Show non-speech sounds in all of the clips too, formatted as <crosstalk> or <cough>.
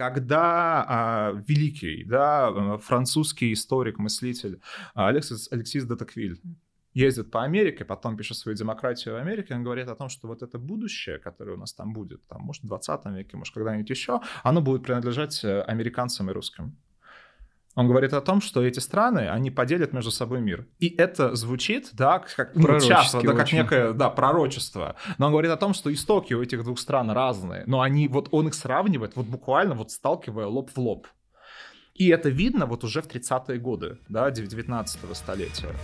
когда а, великий, да, французский историк, мыслитель Алексис, Алексис де Токвиль ездит по Америке, потом пишет свою демократию в Америке, он говорит о том, что вот это будущее, которое у нас там будет, там, может, в 20 веке, может, когда-нибудь еще, оно будет принадлежать э, американцам и русским. Он говорит о том, что эти страны, они поделят между собой мир. И это звучит, да, как ну, часто, да, как очень. некое, да, пророчество. Но он говорит о том, что истоки у этих двух стран разные, но они, вот он их сравнивает, вот буквально вот сталкивая лоб в лоб. И это видно вот уже в 30-е годы, да, 19 столетия.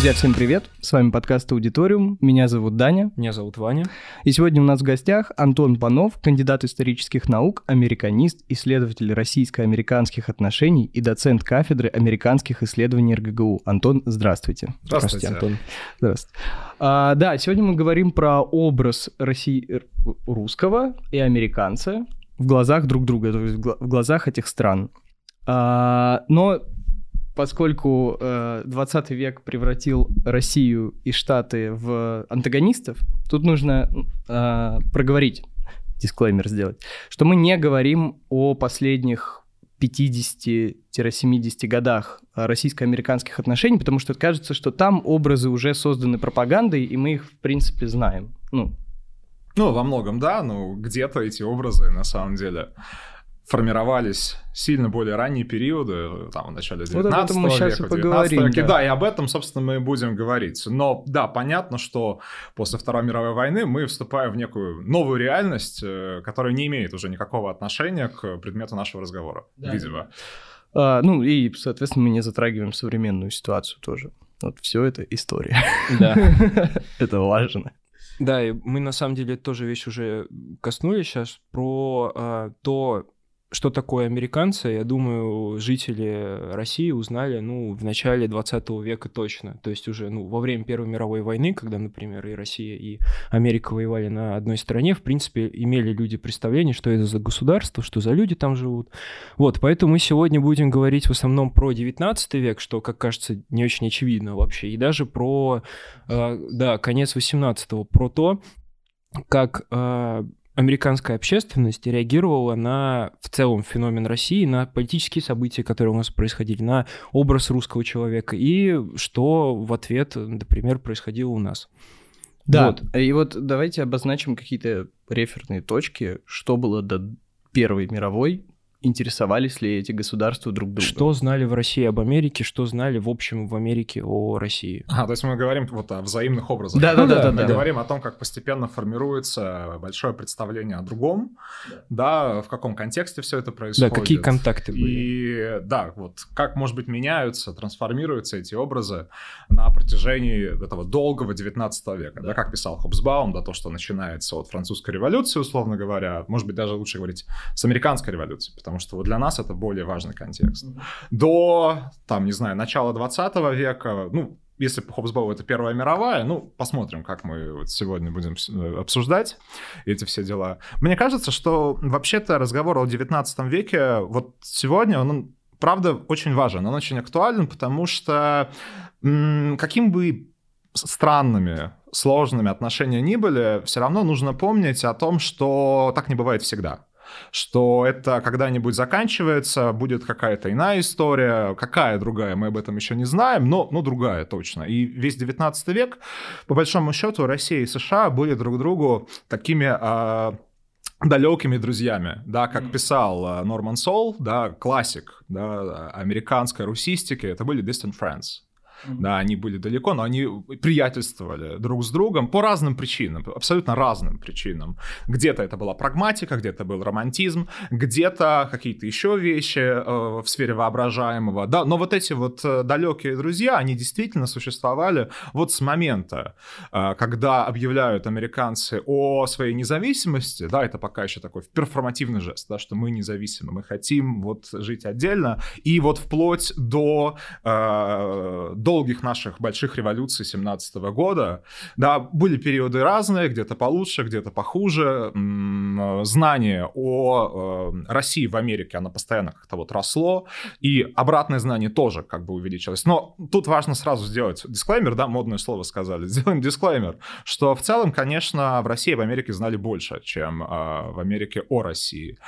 Друзья, всем привет! С вами подкаст «Аудиториум». Меня зовут Даня. Меня зовут Ваня. И сегодня у нас в гостях Антон Панов, кандидат исторических наук, американист, исследователь российско-американских отношений и доцент кафедры американских исследований РГГУ. Антон, здравствуйте. Здравствуйте, здравствуйте Антон. Здравствуйте. А, да, сегодня мы говорим про образ России, русского и американца в глазах друг друга, то есть в глазах этих стран. А, но поскольку э, 20 век превратил Россию и Штаты в антагонистов, тут нужно э, проговорить, дисклеймер сделать, что мы не говорим о последних 50-70 годах российско-американских отношений, потому что кажется, что там образы уже созданы пропагандой, и мы их, в принципе, знаем. Ну, ну во многом, да, но где-то эти образы на самом деле формировались сильно более ранние периоды, там, в начале 19 вот века, сейчас и поговорим, веке. Да. да, и об этом, собственно, мы будем говорить. Но, да, понятно, что после Второй мировой войны мы вступаем в некую новую реальность, э, которая не имеет уже никакого отношения к предмету нашего разговора, да. видимо. А, ну, и, соответственно, мы не затрагиваем современную ситуацию тоже. Вот все это история. Да. <laughs> это важно. Да, и мы на самом деле тоже вещь уже коснулись сейчас про э, то, что такое американцы, я думаю, жители России узнали, ну, в начале 20 века точно. То есть уже, ну, во время Первой мировой войны, когда, например, и Россия, и Америка воевали на одной стороне, в принципе, имели люди представление, что это за государство, что за люди там живут. Вот, поэтому мы сегодня будем говорить в основном про 19 век, что, как кажется, не очень очевидно вообще, и даже про, э, да, конец 18-го, про то, как э, американская общественность реагировала на в целом феномен России, на политические события, которые у нас происходили, на образ русского человека и что в ответ, например, происходило у нас. Да, вот. и вот давайте обозначим какие-то реферные точки, что было до Первой мировой, интересовались ли эти государства друг другом. Что знали в России об Америке, что знали в общем в Америке о России. А, то есть мы говорим вот о взаимных образах. Да-да-да. Мы говорим о том, как постепенно формируется большое представление о другом, да, в каком контексте все это происходит. Да, какие контакты были. И да, вот как, может быть, меняются, трансформируются эти образы на протяжении этого долгого 19 века. Да, да как писал Хобсбаум, да, то, что начинается от французской революции, условно говоря, может быть, даже лучше говорить с американской революции, потому что вот для нас это более важный контекст. До, там, не знаю, начала 20 века, ну, если по Хобсбоу это Первая мировая, ну, посмотрим, как мы вот сегодня будем э, обсуждать эти все дела. Мне кажется, что вообще-то разговор о 19 веке вот сегодня, он, правда, очень важен, он очень актуален, потому что каким бы странными, сложными отношения ни были, все равно нужно помнить о том, что так не бывает всегда что это когда-нибудь заканчивается, будет какая-то иная история, какая другая, мы об этом еще не знаем, но ну, другая точно. И весь 19 век, по большому счету, Россия и США были друг другу такими... Э, далекими друзьями, да, как писал а, Норман Сол, да, классик, да, американской русистики, это были distant friends. Да, они были далеко, но они приятельствовали друг с другом по разным причинам, абсолютно разным причинам. Где-то это была прагматика, где-то был романтизм, где-то какие-то еще вещи э, в сфере воображаемого. Да, но вот эти вот э, далекие друзья, они действительно существовали вот с момента, э, когда объявляют американцы о своей независимости, да, это пока еще такой перформативный жест, да, что мы независимы, мы хотим вот жить отдельно, и вот вплоть до, э, до долгих наших больших революций 17 года, да, были периоды разные, где-то получше, где-то похуже. Знание о э, России в Америке, оно постоянно как-то вот росло, и обратное знание тоже как бы увеличилось. Но тут важно сразу сделать дисклеймер, да, модное слово сказали, <laughs> сделаем дисклеймер, что в целом, конечно, в России и в Америке знали больше, чем э, в Америке о России.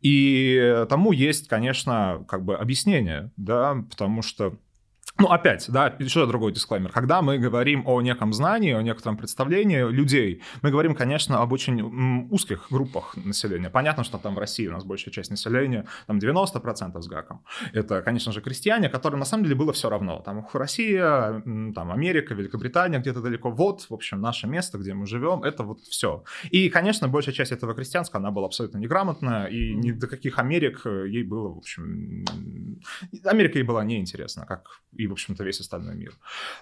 И тому есть, конечно, как бы объяснение, да, потому что ну, опять, да, еще другой дисклеймер. Когда мы говорим о неком знании, о некотором представлении людей, мы говорим, конечно, об очень узких группах населения. Понятно, что там в России у нас большая часть населения, там 90% с гаком. Это, конечно же, крестьяне, которым на самом деле было все равно. Там Россия, там Америка, Великобритания где-то далеко. Вот, в общем, наше место, где мы живем, это вот все. И, конечно, большая часть этого крестьянства, она была абсолютно неграмотная, и ни до каких Америк ей было, в общем... Америка ей была неинтересна, как и, в общем-то, весь остальной мир.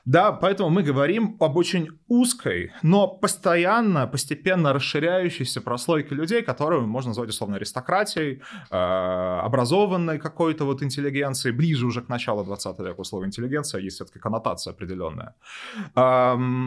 Да, поэтому мы говорим об очень узкой, но постоянно, постепенно расширяющейся прослойке людей, которую можно назвать условно аристократией, э, образованной какой-то вот интеллигенцией, ближе уже к началу 20 века слово интеллигенция, есть все-таки коннотация определенная.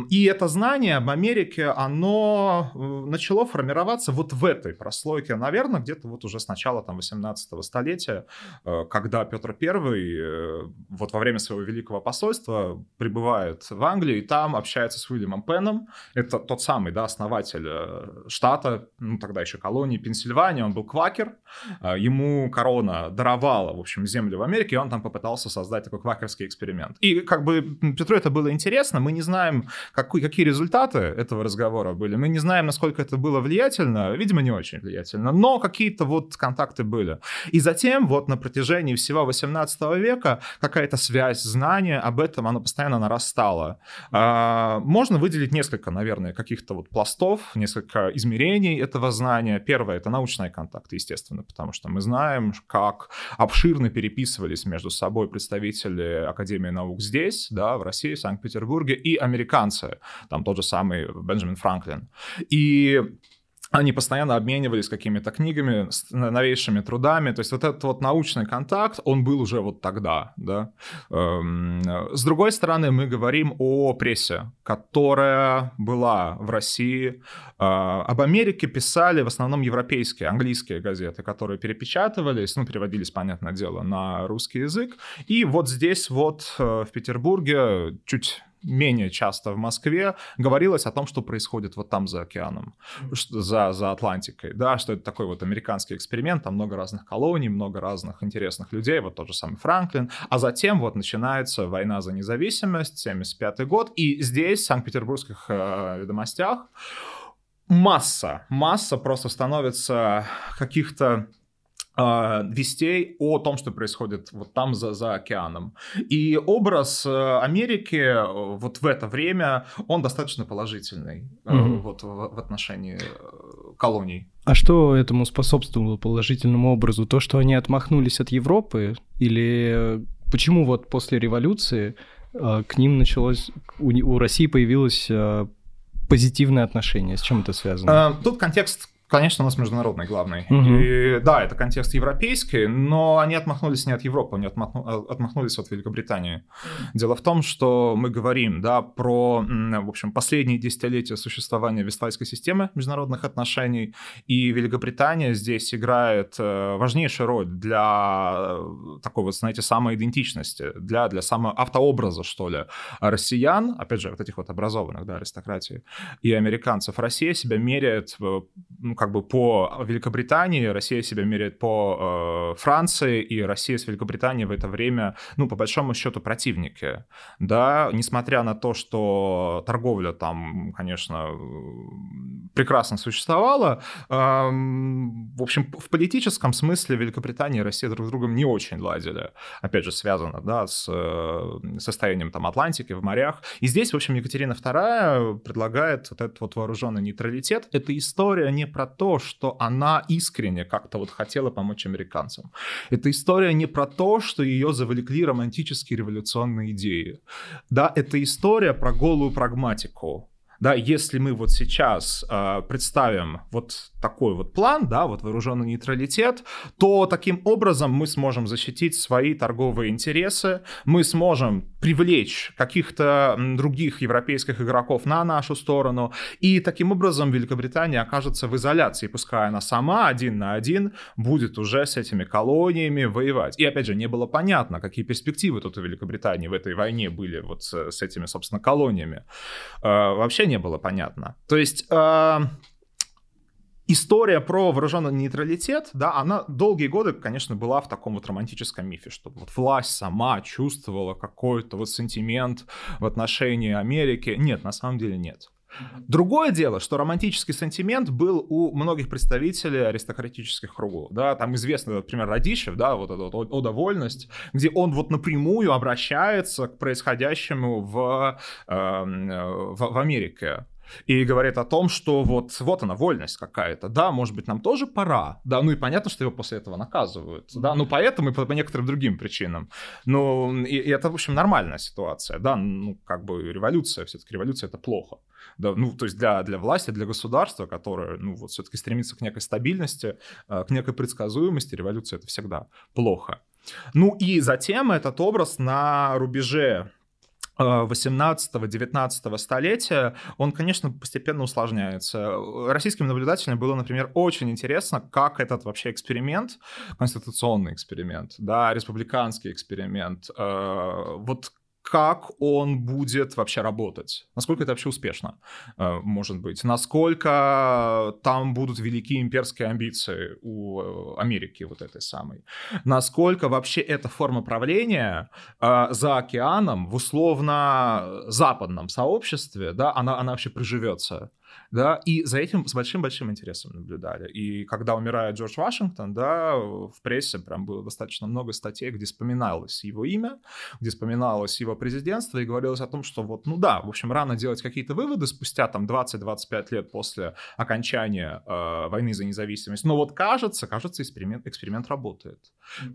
И это знание об Америке, оно э, начало формироваться вот в этой прослойке, наверное, где-то вот уже с начала там 18 столетия, э, когда Петр I вот во время своего Великого посольства прибывает в Англию и там общается с Уильямом Пеном. Это тот самый, да, основатель э, штата, ну, тогда еще колонии Пенсильвания, он был квакер. Э, ему корона даровала, в общем, землю в Америке, и он там попытался создать такой квакерский эксперимент. И как бы Петру это было интересно, мы не знаем, какой, какие результаты этого разговора были, мы не знаем, насколько это было влиятельно, видимо, не очень влиятельно, но какие-то вот контакты были. И затем вот на протяжении всего 18 века какая-то связь знание об этом, оно постоянно нарастало. А, можно выделить несколько, наверное, каких-то вот пластов, несколько измерений этого знания. Первое — это научные контакты, естественно, потому что мы знаем, как обширно переписывались между собой представители Академии наук здесь, да, в России, в Санкт-Петербурге, и американцы, там тот же самый Бенджамин Франклин. И они постоянно обменивались какими-то книгами, новейшими трудами. То есть вот этот вот научный контакт, он был уже вот тогда, да. Эм, с другой стороны, мы говорим о прессе, которая была в России. Э, об Америке писали в основном европейские, английские газеты, которые перепечатывались, ну, переводились, понятное дело, на русский язык. И вот здесь вот э, в Петербурге чуть менее часто в Москве, говорилось о том, что происходит вот там за океаном, за, за Атлантикой, да, что это такой вот американский эксперимент, там много разных колоний, много разных интересных людей, вот тот же самый Франклин, а затем вот начинается война за независимость, 75 год, и здесь, в Санкт-Петербургских э, ведомостях, масса, масса просто становится каких-то вестей о том, что происходит вот там за, за океаном. И образ э, Америки э, вот в это время, он достаточно положительный mm-hmm. вот в, в отношении колоний. А что этому способствовало положительному образу? То, что они отмахнулись от Европы? Или почему вот после революции к ним началось, у, у России появилось позитивное отношение? С чем это связано? Тут контекст Конечно, у нас международный главный. Угу. И, да, это контекст европейский, но они отмахнулись не от Европы, они отмахну, а, отмахнулись от Великобритании. Дело в том, что мы говорим да, про, в общем, последние десятилетия существования Вестфальской системы международных отношений, и Великобритания здесь играет э, важнейшую роль для э, такой вот, знаете, самоидентичности, для, для самоавтообраза, что ли, россиян, опять же, вот этих вот образованных, да, аристократии, и американцев. Россия себя меряет, э, ну, как бы по Великобритании, Россия себя меряет по э, Франции, и Россия с Великобританией в это время, ну, по большому счету, противники, да, несмотря на то, что торговля там, конечно, прекрасно существовала, э, в общем, в политическом смысле Великобритания и Россия друг с другом не очень ладили, опять же, связано, да, с э, состоянием там Атлантики в морях, и здесь, в общем, Екатерина II предлагает вот этот вот вооруженный нейтралитет, это история не про то, что она искренне как-то вот хотела помочь американцам. Это история не про то, что ее завлекли романтические революционные идеи. Да, это история про голую прагматику да, если мы вот сейчас э, представим вот такой вот план, да, вот вооруженный нейтралитет, то таким образом мы сможем защитить свои торговые интересы, мы сможем привлечь каких-то других европейских игроков на нашу сторону, и таким образом Великобритания окажется в изоляции, пускай она сама один на один будет уже с этими колониями воевать. И опять же, не было понятно, какие перспективы тут у Великобритании в этой войне были вот с, с этими, собственно, колониями. Э, вообще не было понятно. То есть... Э, история про вооруженный нейтралитет, да, она долгие годы, конечно, была в таком вот романтическом мифе, что вот власть сама чувствовала какой-то вот сентимент в отношении Америки. Нет, на самом деле нет. Другое дело, что романтический сентимент был у многих представителей аристократических кругов. Да, там известный, например, Радищев, да, вот эта вот «Ода вольность», где он вот напрямую обращается к происходящему в, э, в, в Америке и говорит о том, что вот, вот она, вольность какая-то, да, может быть, нам тоже пора, да, ну и понятно, что его после этого наказывают, да, ну поэтому и по, по некоторым другим причинам, ну и, и это, в общем, нормальная ситуация, да, ну как бы революция, все-таки революция это плохо, да, ну то есть для, для власти, для государства, которое, ну вот все-таки стремится к некой стабильности, э, к некой предсказуемости, революция это всегда плохо. Ну и затем этот образ на рубеже 18-19 столетия, он, конечно, постепенно усложняется. Российским наблюдателям было, например, очень интересно, как этот вообще эксперимент, конституционный эксперимент, да, республиканский эксперимент, э, вот как он будет вообще работать, насколько это вообще успешно? Э, может быть, насколько там будут великие имперские амбиции у э, Америки вот этой самой, насколько вообще эта форма правления э, за океаном в условно западном сообществе, да, она, она вообще приживется да, и за этим с большим-большим интересом наблюдали. И когда умирает Джордж Вашингтон, да, в прессе прям было достаточно много статей, где вспоминалось его имя, где вспоминалось его президентство и говорилось о том, что вот, ну да, в общем, рано делать какие-то выводы спустя там 20-25 лет после окончания э, войны за независимость. Но вот кажется, кажется, эксперимент, эксперимент работает.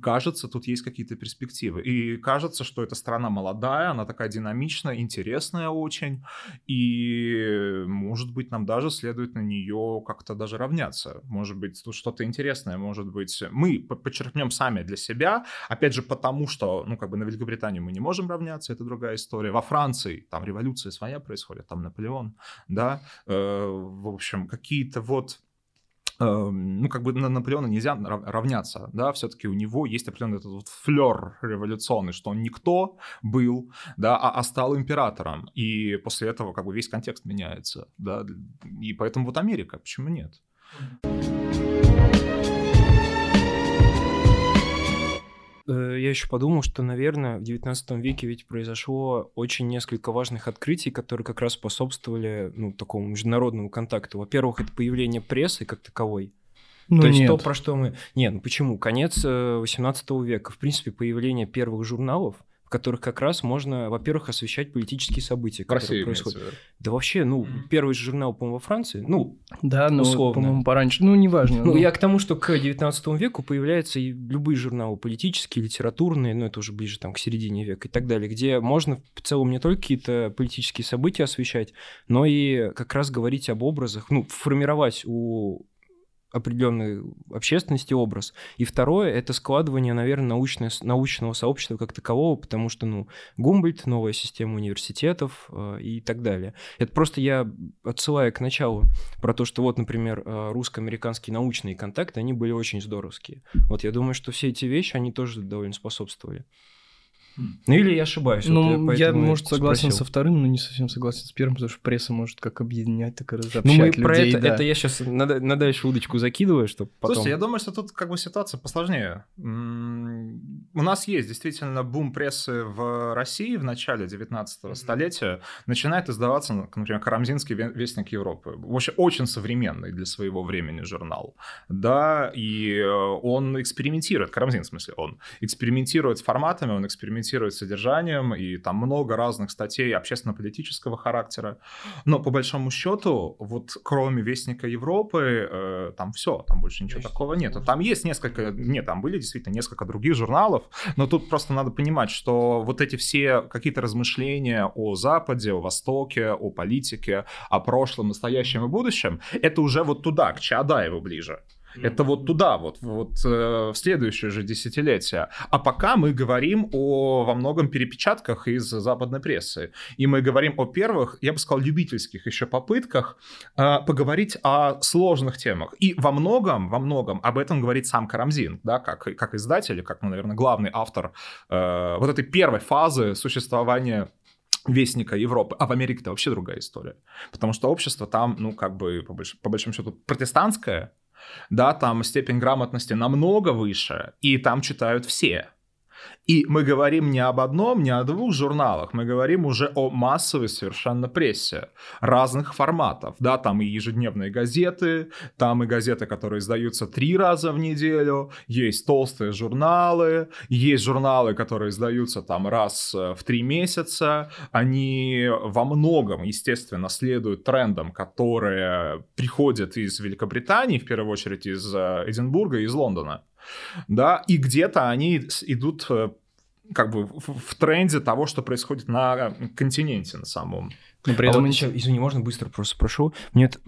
Кажется, тут есть какие-то перспективы. И кажется, что эта страна молодая, она такая динамичная, интересная очень. И, может быть, нам даже следует на нее как-то даже равняться. Может быть, тут что-то интересное, может быть, мы подчеркнем сами для себя, опять же, потому что, ну, как бы на Великобританию мы не можем равняться, это другая история. Во Франции там революция своя происходит, там Наполеон, да, э, в общем, какие-то вот ну, как бы на Наполеона нельзя равняться, да, все-таки у него есть определенный этот вот флер революционный, что он никто был, да, а, а стал императором, и после этого как бы весь контекст меняется, да, и поэтому вот Америка, почему нет? Э, я еще подумал, что, наверное, в 19 веке ведь произошло очень несколько важных открытий, которые как раз способствовали ну, такому международному контакту. Во-первых, это появление прессы как таковой. Ну, то есть нет. то, про что мы... Нет, ну почему? Конец 18 э, века. В принципе, появление первых журналов, в которых как раз можно, во-первых, освещать политические события, в которые России происходят. Да вообще, ну, первый же журнал, по-моему, во Франции, ну, да, ну, условно. по-моему, пораньше, ну, неважно. Ну, ну, я к тому, что к 19 веку появляются и любые журналы политические, литературные, ну, это уже ближе там к середине века и так далее, где можно в целом не только какие-то политические события освещать, но и как раз говорить об образах, ну, формировать у определенной общественности образ. И второе — это складывание, наверное, научное, научного сообщества как такового, потому что, ну, Гумбольд, новая система университетов э, и так далее. Это просто я отсылаю к началу про то, что вот, например, э, русско-американские научные контакты, они были очень здоровские. Вот я думаю, что все эти вещи, они тоже довольно способствовали. Ну или я ошибаюсь. Ну, вот я, я, может, согласен спросил. со вторым, но не совсем согласен с первым, потому что пресса может как объединять, так и разобщать Ну, мы людей, про это, да. это я сейчас на, на дальше удочку закидываю, чтобы потом... Слушайте, я думаю, что тут как бы ситуация посложнее. У нас есть действительно бум прессы в России в начале 19 столетия. Начинает издаваться, например, Карамзинский вестник Европы. Вообще очень современный для своего времени журнал. Да, и э, он экспериментирует, Карамзин в смысле, он экспериментирует с форматами, он экспериментирует экспериментирует содержанием, и там много разных статей общественно-политического характера. Но по большому счету, вот кроме Вестника Европы, э, там все, там больше ничего есть, такого нет. Там есть несколько, нет, там были действительно несколько других журналов. Но тут просто надо понимать, что вот эти все какие-то размышления о Западе, о Востоке, о политике, о прошлом, настоящем и будущем, это уже вот туда, к Чаадаеву ближе. Это вот туда, вот, вот э, в следующее же десятилетие. А пока мы говорим о во многом перепечатках из западной прессы. И мы говорим о первых, я бы сказал, любительских еще попытках э, поговорить о сложных темах. И во многом, во многом об этом говорит сам Карамзин, да, как, как издатель, как, ну, наверное, главный автор э, вот этой первой фазы существования вестника Европы. А в Америке это вообще другая история. Потому что общество там, ну, как бы, по, больш... по большому счету, протестантское, да, там степень грамотности намного выше, и там читают все. И мы говорим не об одном, не о двух журналах, мы говорим уже о массовой совершенно прессе разных форматов. Да, там и ежедневные газеты, там и газеты, которые издаются три раза в неделю, есть толстые журналы, есть журналы, которые издаются там раз э, в три месяца. Они во многом, естественно, следуют трендам, которые приходят из Великобритании, в первую очередь из э, Эдинбурга из Лондона да, и где-то они идут э, как бы в, тренде того, что происходит на континенте на самом. Но при а этом... вот еще, извини, можно быстро просто спрошу? Мне это,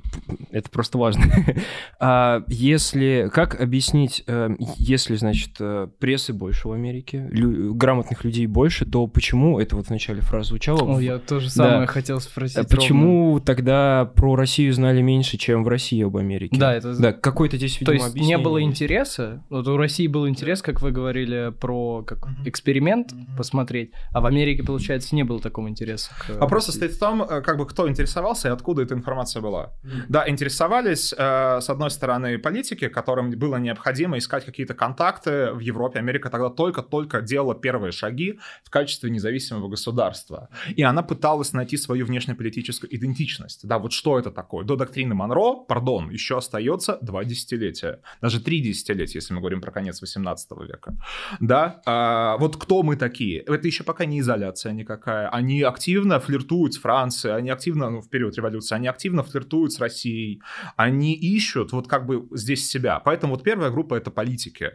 это просто важно. <laughs> а если... Как объяснить, э, если, значит, э, прессы больше в Америке, лю, грамотных людей больше, то почему, это вот в начале фразы звучало... О, я тоже самое да. хотел спросить. А почему ровно. тогда про Россию знали меньше, чем в России об Америке? Да, это... Да, какой-то здесь, видимо, То есть объяснение. не было интереса? Вот у России был интерес, как вы говорили, про как эксперимент посмотреть, а в Америке, получается, не было такого интереса. К... Вопрос состоит в том, как бы кто интересовался и откуда эта информация была. Mm-hmm. Да, интересовались, э, с одной стороны, политики, которым было необходимо искать какие-то контакты в Европе. Америка тогда только-только делала первые шаги в качестве независимого государства. И она пыталась найти свою внешнеполитическую идентичность. Да, вот что это такое? До доктрины Монро, пардон, еще остается два десятилетия. Даже три десятилетия, если мы говорим про конец 18 века. Да, а, вот кто мы такие? Это еще пока не изоляция никакая. Они активно флиртуют с Францией, американцы, они активно, ну, в период революции, они активно флиртуют с Россией, они ищут вот как бы здесь себя. Поэтому вот первая группа — это политики.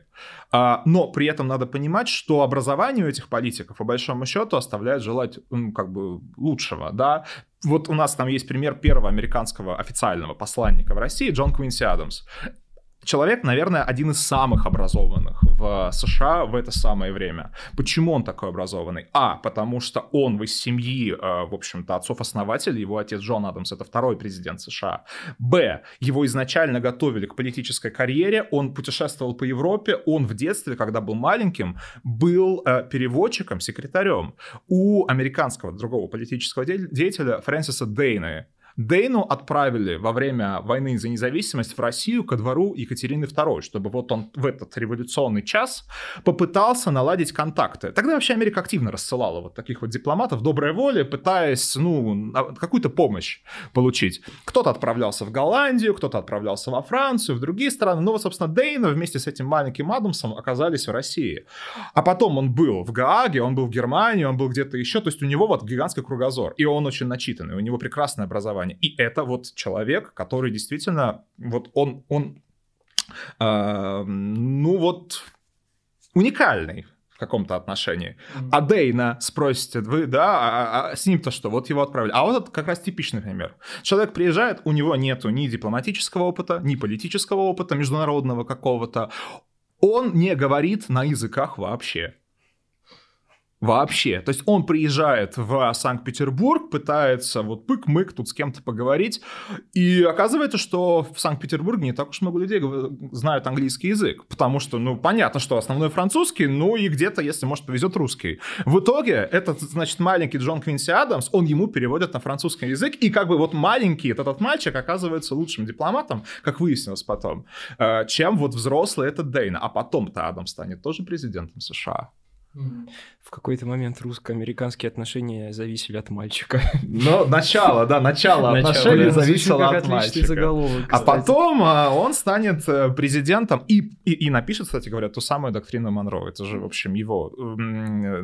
А, но при этом надо понимать, что образование этих политиков, по большому счету, оставляет желать, ну, как бы, лучшего, да. Вот у нас там есть пример первого американского официального посланника в России, Джон Квинси Адамс человек, наверное, один из самых образованных в США в это самое время. Почему он такой образованный? А, потому что он из семьи, э, в общем-то, отцов-основателей, его отец Джон Адамс, это второй президент США. Б, его изначально готовили к политической карьере, он путешествовал по Европе, он в детстве, когда был маленьким, был э, переводчиком, секретарем у американского другого политического деятеля Фрэнсиса Дейна, Дейну отправили во время войны за независимость в Россию ко двору Екатерины II, чтобы вот он в этот революционный час попытался наладить контакты. Тогда вообще Америка активно рассылала вот таких вот дипломатов доброй воли, пытаясь, ну, какую-то помощь получить. Кто-то отправлялся в Голландию, кто-то отправлялся во Францию, в другие страны. Ну, вот, собственно, Дейна вместе с этим маленьким Адамсом оказались в России. А потом он был в Гааге, он был в Германии, он был где-то еще. То есть у него вот гигантский кругозор. И он очень начитанный, у него прекрасное образование образования. И это вот человек, который действительно, вот он, он э, ну вот уникальный в каком-то отношении. Mm-hmm. А Дейна спросите, вы, да, а, а, а с ним-то что? Вот его отправили. А вот это как раз типичный пример. Человек приезжает, у него нету ни дипломатического опыта, ни политического опыта международного какого-то. Он не говорит на языках вообще. Вообще. То есть он приезжает в Санкт-Петербург, пытается вот пык-мык тут с кем-то поговорить, и оказывается, что в Санкт-Петербурге не так уж много людей знают английский язык, потому что, ну, понятно, что основной французский, ну и где-то, если, может, повезет, русский. В итоге этот, значит, маленький Джон Квинси Адамс, он ему переводит на французский язык, и как бы вот маленький этот мальчик оказывается лучшим дипломатом, как выяснилось потом, э, чем вот взрослый этот Дейна. А потом-то Адам станет тоже президентом США. В какой-то момент русско-американские отношения зависели от мальчика. Но начало, да, начало отношений зависело от мальчика. А потом а, он станет э, президентом и, и, и напишет, кстати говоря, ту самую доктрину Монро. Это же, в общем, его,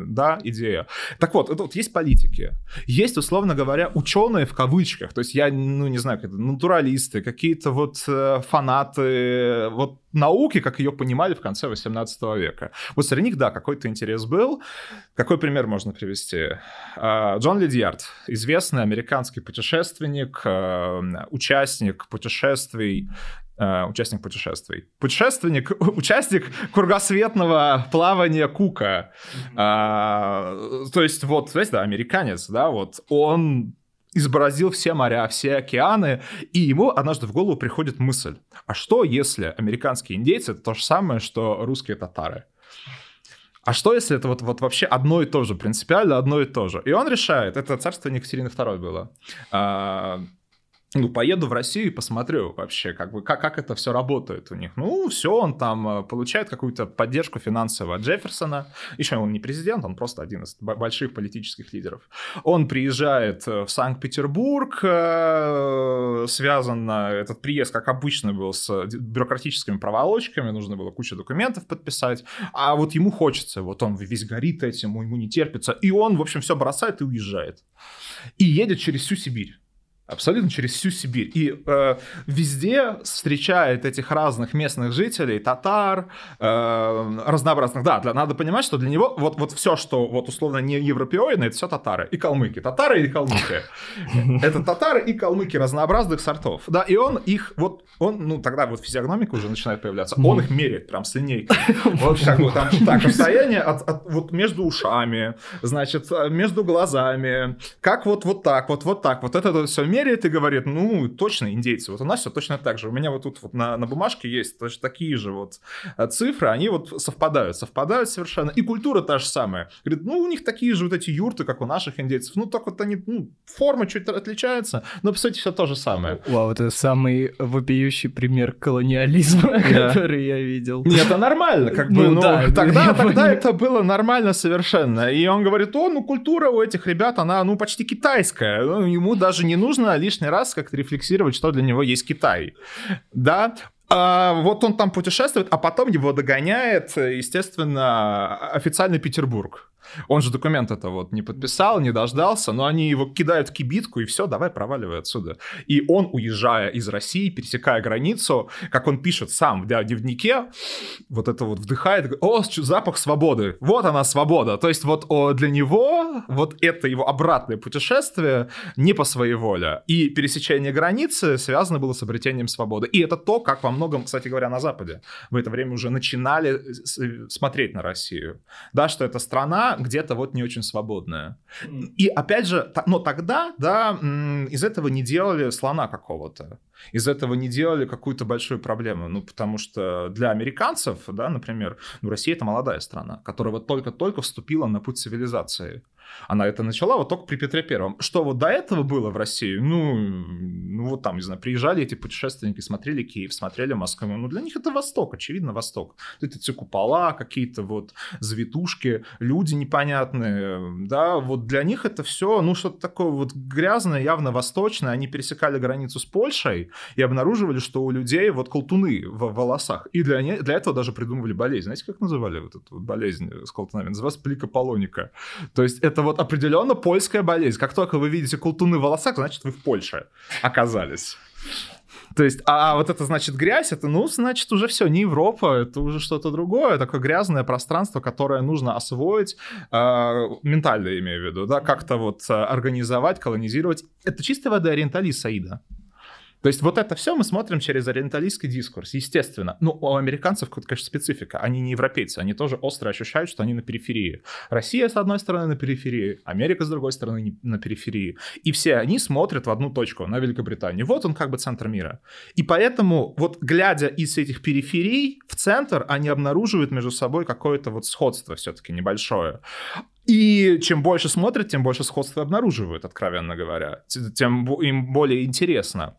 да, идея. Так вот, вот есть политики, есть, условно говоря, ученые в кавычках, то есть я, ну, не знаю, натуралисты, какие-то вот э, фанаты, вот науки, как ее понимали в конце 18 века. Вот среди них, да, какой-то интерес был. Какой пример можно привести? А, Джон Лидьярд, известный американский путешественник, э, участник путешествий э, участник путешествий. Путешественник, <laughs> участник кругосветного плавания Кука. Mm-hmm. А, то есть вот, знаете, да, американец, да, вот он изобразил все моря, все океаны, и ему однажды в голову приходит мысль, а что если американские индейцы это то же самое, что русские татары? А что если это вот, вот вообще одно и то же, принципиально одно и то же? И он решает, это царство Екатерины II было, а, ну, поеду в Россию и посмотрю вообще, как бы, как, как это все работает у них. Ну, все, он там э, получает какую-то поддержку финансовую от Джефферсона. Еще он не президент, он просто один из больших политических лидеров. Он приезжает э, в Санкт-Петербург, э, связан этот приезд, как обычно, был с бюрократическими проволочками, нужно было кучу документов подписать, а вот ему хочется, вот он весь горит этим, ему не терпится, и он, в общем, все бросает и уезжает. И едет через всю Сибирь абсолютно через всю Сибирь. И э, везде встречает этих разных местных жителей, татар, э, разнообразных. Да, для, надо понимать, что для него вот, вот все, что вот условно не европеоидно, это все татары и калмыки. Татары и калмыки. <laughs> Это татары и калмыки разнообразных сортов. Да, и он их, вот он, ну тогда вот физиогномика уже начинает появляться, он их меряет прям с линейкой. <laughs> Вот как бы там так, расстояние от, от, вот между ушами, значит, между глазами, как вот, вот так, вот, вот так, вот это все меряет меряет и говорит, ну, точно индейцы. Вот у нас все точно так же. У меня вот тут вот на, на бумажке есть точно такие же вот э, цифры, они вот совпадают, совпадают совершенно. И культура та же самая. Говорит, ну, у них такие же вот эти юрты, как у наших индейцев. Ну, так вот они, ну, форма чуть отличается, но, по сути, все то же самое. Вау, это самый вопиющий пример колониализма, <laughs> который я видел. Нет, это нормально, как бы, ну, ну да, тогда, тогда это было нормально совершенно. И он говорит, о, ну, культура у этих ребят, она, ну, почти китайская. Ну, ему даже не нужно нужно лишний раз как-то рефлексировать, что для него есть Китай. Да, а, вот он там путешествует, а потом его догоняет, естественно, официальный Петербург. Он же документ это вот не подписал, не дождался, но они его кидают в кибитку, и все, давай проваливай отсюда. И он, уезжая из России, пересекая границу, как он пишет сам в дневнике, вот это вот вдыхает, о, запах свободы, вот она свобода. То есть вот о, для него вот это его обратное путешествие не по своей воле. И пересечение границы связано было с обретением свободы. И это то, как во многом, кстати говоря, на Западе в это время уже начинали смотреть на Россию. Да, что это страна, где-то вот не очень свободная. И опять же, но тогда, да, из этого не делали слона какого-то из этого не делали какую-то большую проблему. Ну, потому что для американцев, да, например, ну, Россия — это молодая страна, которая вот только-только вступила на путь цивилизации. Она это начала вот только при Петре Первом. Что вот до этого было в России? Ну, ну вот там, не знаю, приезжали эти путешественники, смотрели Киев, смотрели Москву. Ну, для них это Восток, очевидно, Восток. Это эти купола, какие-то вот завитушки, люди непонятные, да, вот для них это все, ну, что-то такое вот грязное, явно восточное. Они пересекали границу с Польшей, и обнаруживали, что у людей вот колтуны в волосах. И для, не, для этого даже придумывали болезнь. Знаете, как называли вот эту болезнь с колтунами? Называлась пликополоника. То есть это вот определенно польская болезнь. Как только вы видите колтуны в волосах, значит, вы в Польше оказались. То есть, а вот это значит грязь, это, ну, значит, уже все, не Европа, это уже что-то другое, такое грязное пространство, которое нужно освоить, э, ментально имею в виду, да, как-то вот э, организовать, колонизировать. Это чистая вода ориенталист Саида. То есть вот это все мы смотрим через ориенталистский дискурс, естественно. Ну, у американцев, конечно, специфика. Они не европейцы, они тоже остро ощущают, что они на периферии. Россия, с одной стороны, на периферии, Америка, с другой стороны, на периферии. И все они смотрят в одну точку, на Великобританию. Вот он как бы центр мира. И поэтому, вот глядя из этих периферий в центр, они обнаруживают между собой какое-то вот сходство все-таки небольшое. И чем больше смотрят, тем больше сходства обнаруживают, откровенно говоря. Тем им более интересно.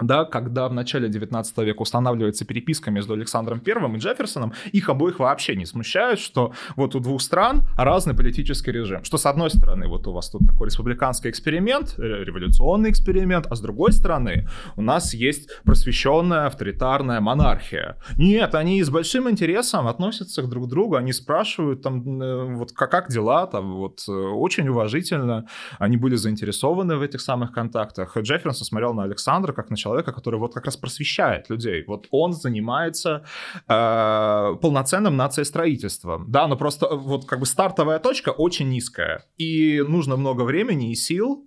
Да, когда в начале 19 века устанавливается переписка между Александром I и Джефферсоном, их обоих вообще не смущает, что вот у двух стран разный политический режим. Что с одной стороны, вот у вас тут такой республиканский эксперимент, революционный эксперимент, а с другой стороны у нас есть просвещенная авторитарная монархия. Нет, они с большим интересом относятся к друг другу, они спрашивают там, э, вот как, как дела, там вот э, очень уважительно, они были заинтересованы в этих самых контактах. Джефферсон смотрел на Александра как на человека, который вот как раз просвещает людей. Вот он занимается э, полноценным нациестроительством. Да, но просто э, вот как бы стартовая точка очень низкая. И нужно много времени и сил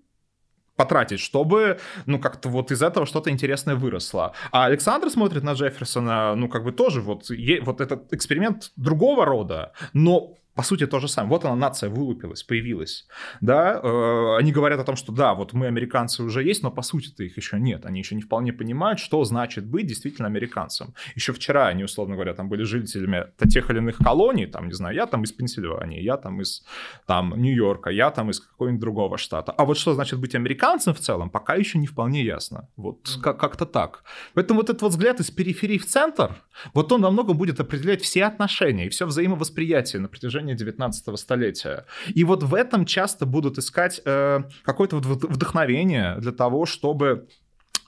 потратить, чтобы, ну, как-то вот из этого что-то интересное выросло. А Александр смотрит на Джефферсона, ну, как бы тоже вот, е- вот этот эксперимент другого рода, но по сути, то же самое. Вот она, нация вылупилась, появилась. Да? Э, они говорят о том, что да, вот мы американцы уже есть, но по сути-то их еще нет. Они еще не вполне понимают, что значит быть действительно американцем. Еще вчера они, условно говоря, там были жителями тех или иных колоний, там, не знаю, я там из Пенсильвании, я там из там, Нью-Йорка, я там из какого-нибудь другого штата. А вот что значит быть американцем в целом, пока еще не вполне ясно. Вот как- как-то так. Поэтому вот этот вот взгляд из периферии в центр, вот он во многом будет определять все отношения и все взаимовосприятие на протяжении протяжении 19 столетия. И вот в этом часто будут искать э, какое-то вот вдохновение для того, чтобы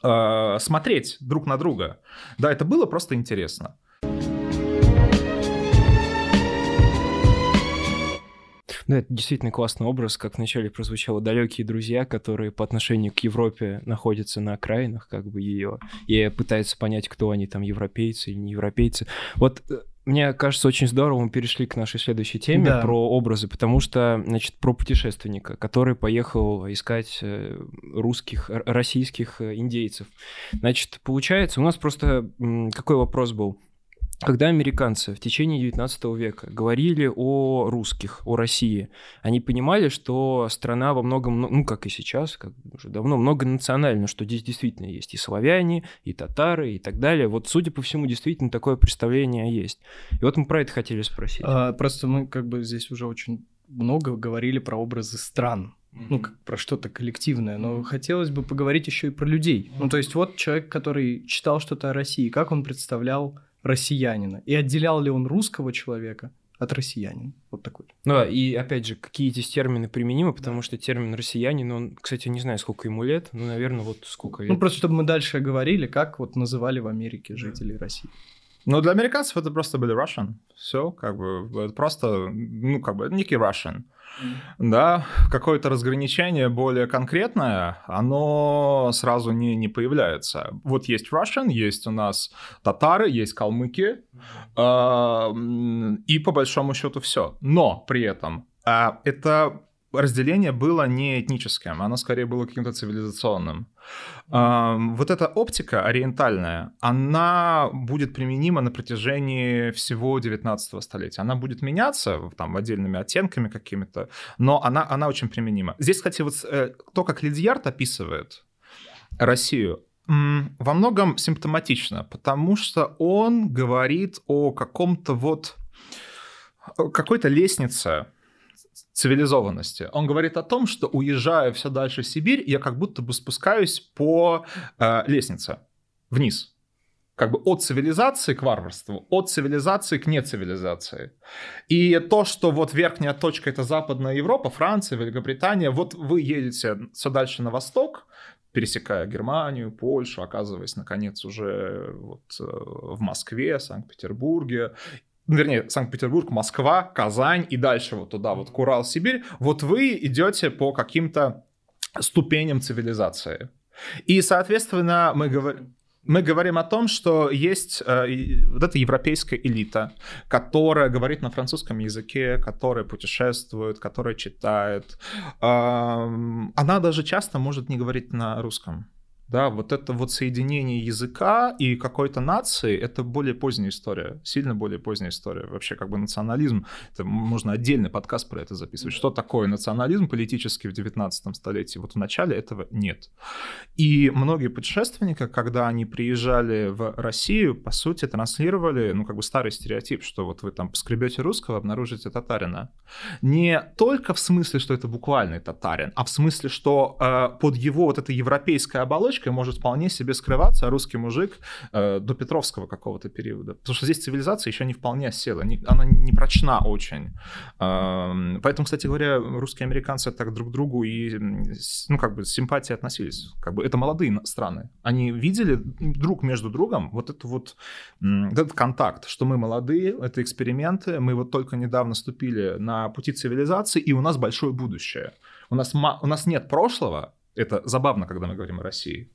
э, смотреть друг на друга. Да, это было просто интересно. Ну, это действительно классный образ, как вначале прозвучало «далекие друзья», которые по отношению к Европе находятся на окраинах как бы ее, и пытаются понять, кто они там, европейцы или не европейцы. Вот э, мне кажется, очень здорово мы перешли к нашей следующей теме да. про образы, потому что, значит, про путешественника, который поехал искать э, русских, российских э, индейцев. Значит, получается, у нас просто какой вопрос был? Когда американцы в течение 19 века говорили о русских, о России, они понимали, что страна во многом, ну, ну как и сейчас, как уже давно, многонациональна, что здесь действительно есть и славяне, и татары, и так далее. Вот, судя по всему, действительно такое представление есть. И вот мы про это хотели спросить. А, просто мы как бы здесь уже очень много говорили про образы стран, ну, как про что-то коллективное, но хотелось бы поговорить еще и про людей. Ну, то есть вот человек, который читал что-то о России, как он представлял россиянина? И отделял ли он русского человека от россиянина? Вот такой. Ну да, и опять же, какие здесь термины применимы, потому что термин россиянин, он, кстати, не знаю, сколько ему лет, ну, наверное, вот сколько лет. Ну, просто чтобы мы дальше говорили, как вот называли в Америке жителей России. Ну, для американцев это просто были Russian. Все, как бы, просто, ну, как бы, некий Russian. Да, какое-то разграничение более конкретное, оно сразу не, не появляется. Вот есть Russian, есть у нас татары, есть калмыки, э, и по большому счету все. Но при этом э, это разделение было не этническим, оно скорее было каким-то цивилизационным. Вот эта оптика ориентальная, она будет применима на протяжении всего 19 столетия. Она будет меняться там отдельными оттенками какими-то, но она, она очень применима. Здесь, кстати, вот э, то, как Лидьярд описывает Россию, во многом симптоматично, потому что он говорит о каком-то вот какой-то лестнице, цивилизованности. Он говорит о том, что уезжая все дальше в Сибирь, я как будто бы спускаюсь по э, лестнице вниз. Как бы от цивилизации к варварству, от цивилизации к нецивилизации. И то, что вот верхняя точка это Западная Европа, Франция, Великобритания, вот вы едете все дальше на восток, пересекая Германию, Польшу, оказываясь, наконец, уже вот э, в Москве, Санкт-Петербурге, вернее, Санкт-Петербург, Москва, Казань и дальше вот туда, вот Курал, Сибирь, вот вы идете по каким-то ступеням цивилизации. И, соответственно, мы говорим... Мы говорим о том, что есть э, вот эта европейская элита, которая говорит на французском языке, которая путешествует, которая читает. Э, она даже часто может не говорить на русском. Да, вот это вот соединение языка и какой-то нации, это более поздняя история, сильно более поздняя история. Вообще как бы национализм, это можно отдельный подкаст про это записывать. Что такое национализм политический в 19 столетии? Вот в начале этого нет. И многие путешественники, когда они приезжали в Россию, по сути, транслировали, ну, как бы старый стереотип, что вот вы там поскребете русского, обнаружите татарина. Не только в смысле, что это буквальный татарин, а в смысле, что э, под его вот этой европейской оболочкой точкой может вполне себе скрываться русский мужик э, до Петровского какого-то периода. Потому что здесь цивилизация еще не вполне осела, не, она не прочна очень. Э, поэтому, кстати говоря, русские американцы так друг к другу и, ну, как бы, с симпатией относились. Как бы это молодые страны. Они видели друг между другом вот это вот этот контакт, что мы молодые, это эксперименты, мы вот только недавно ступили на пути цивилизации, и у нас большое будущее. У нас, у нас нет прошлого, это забавно, когда мы говорим о России.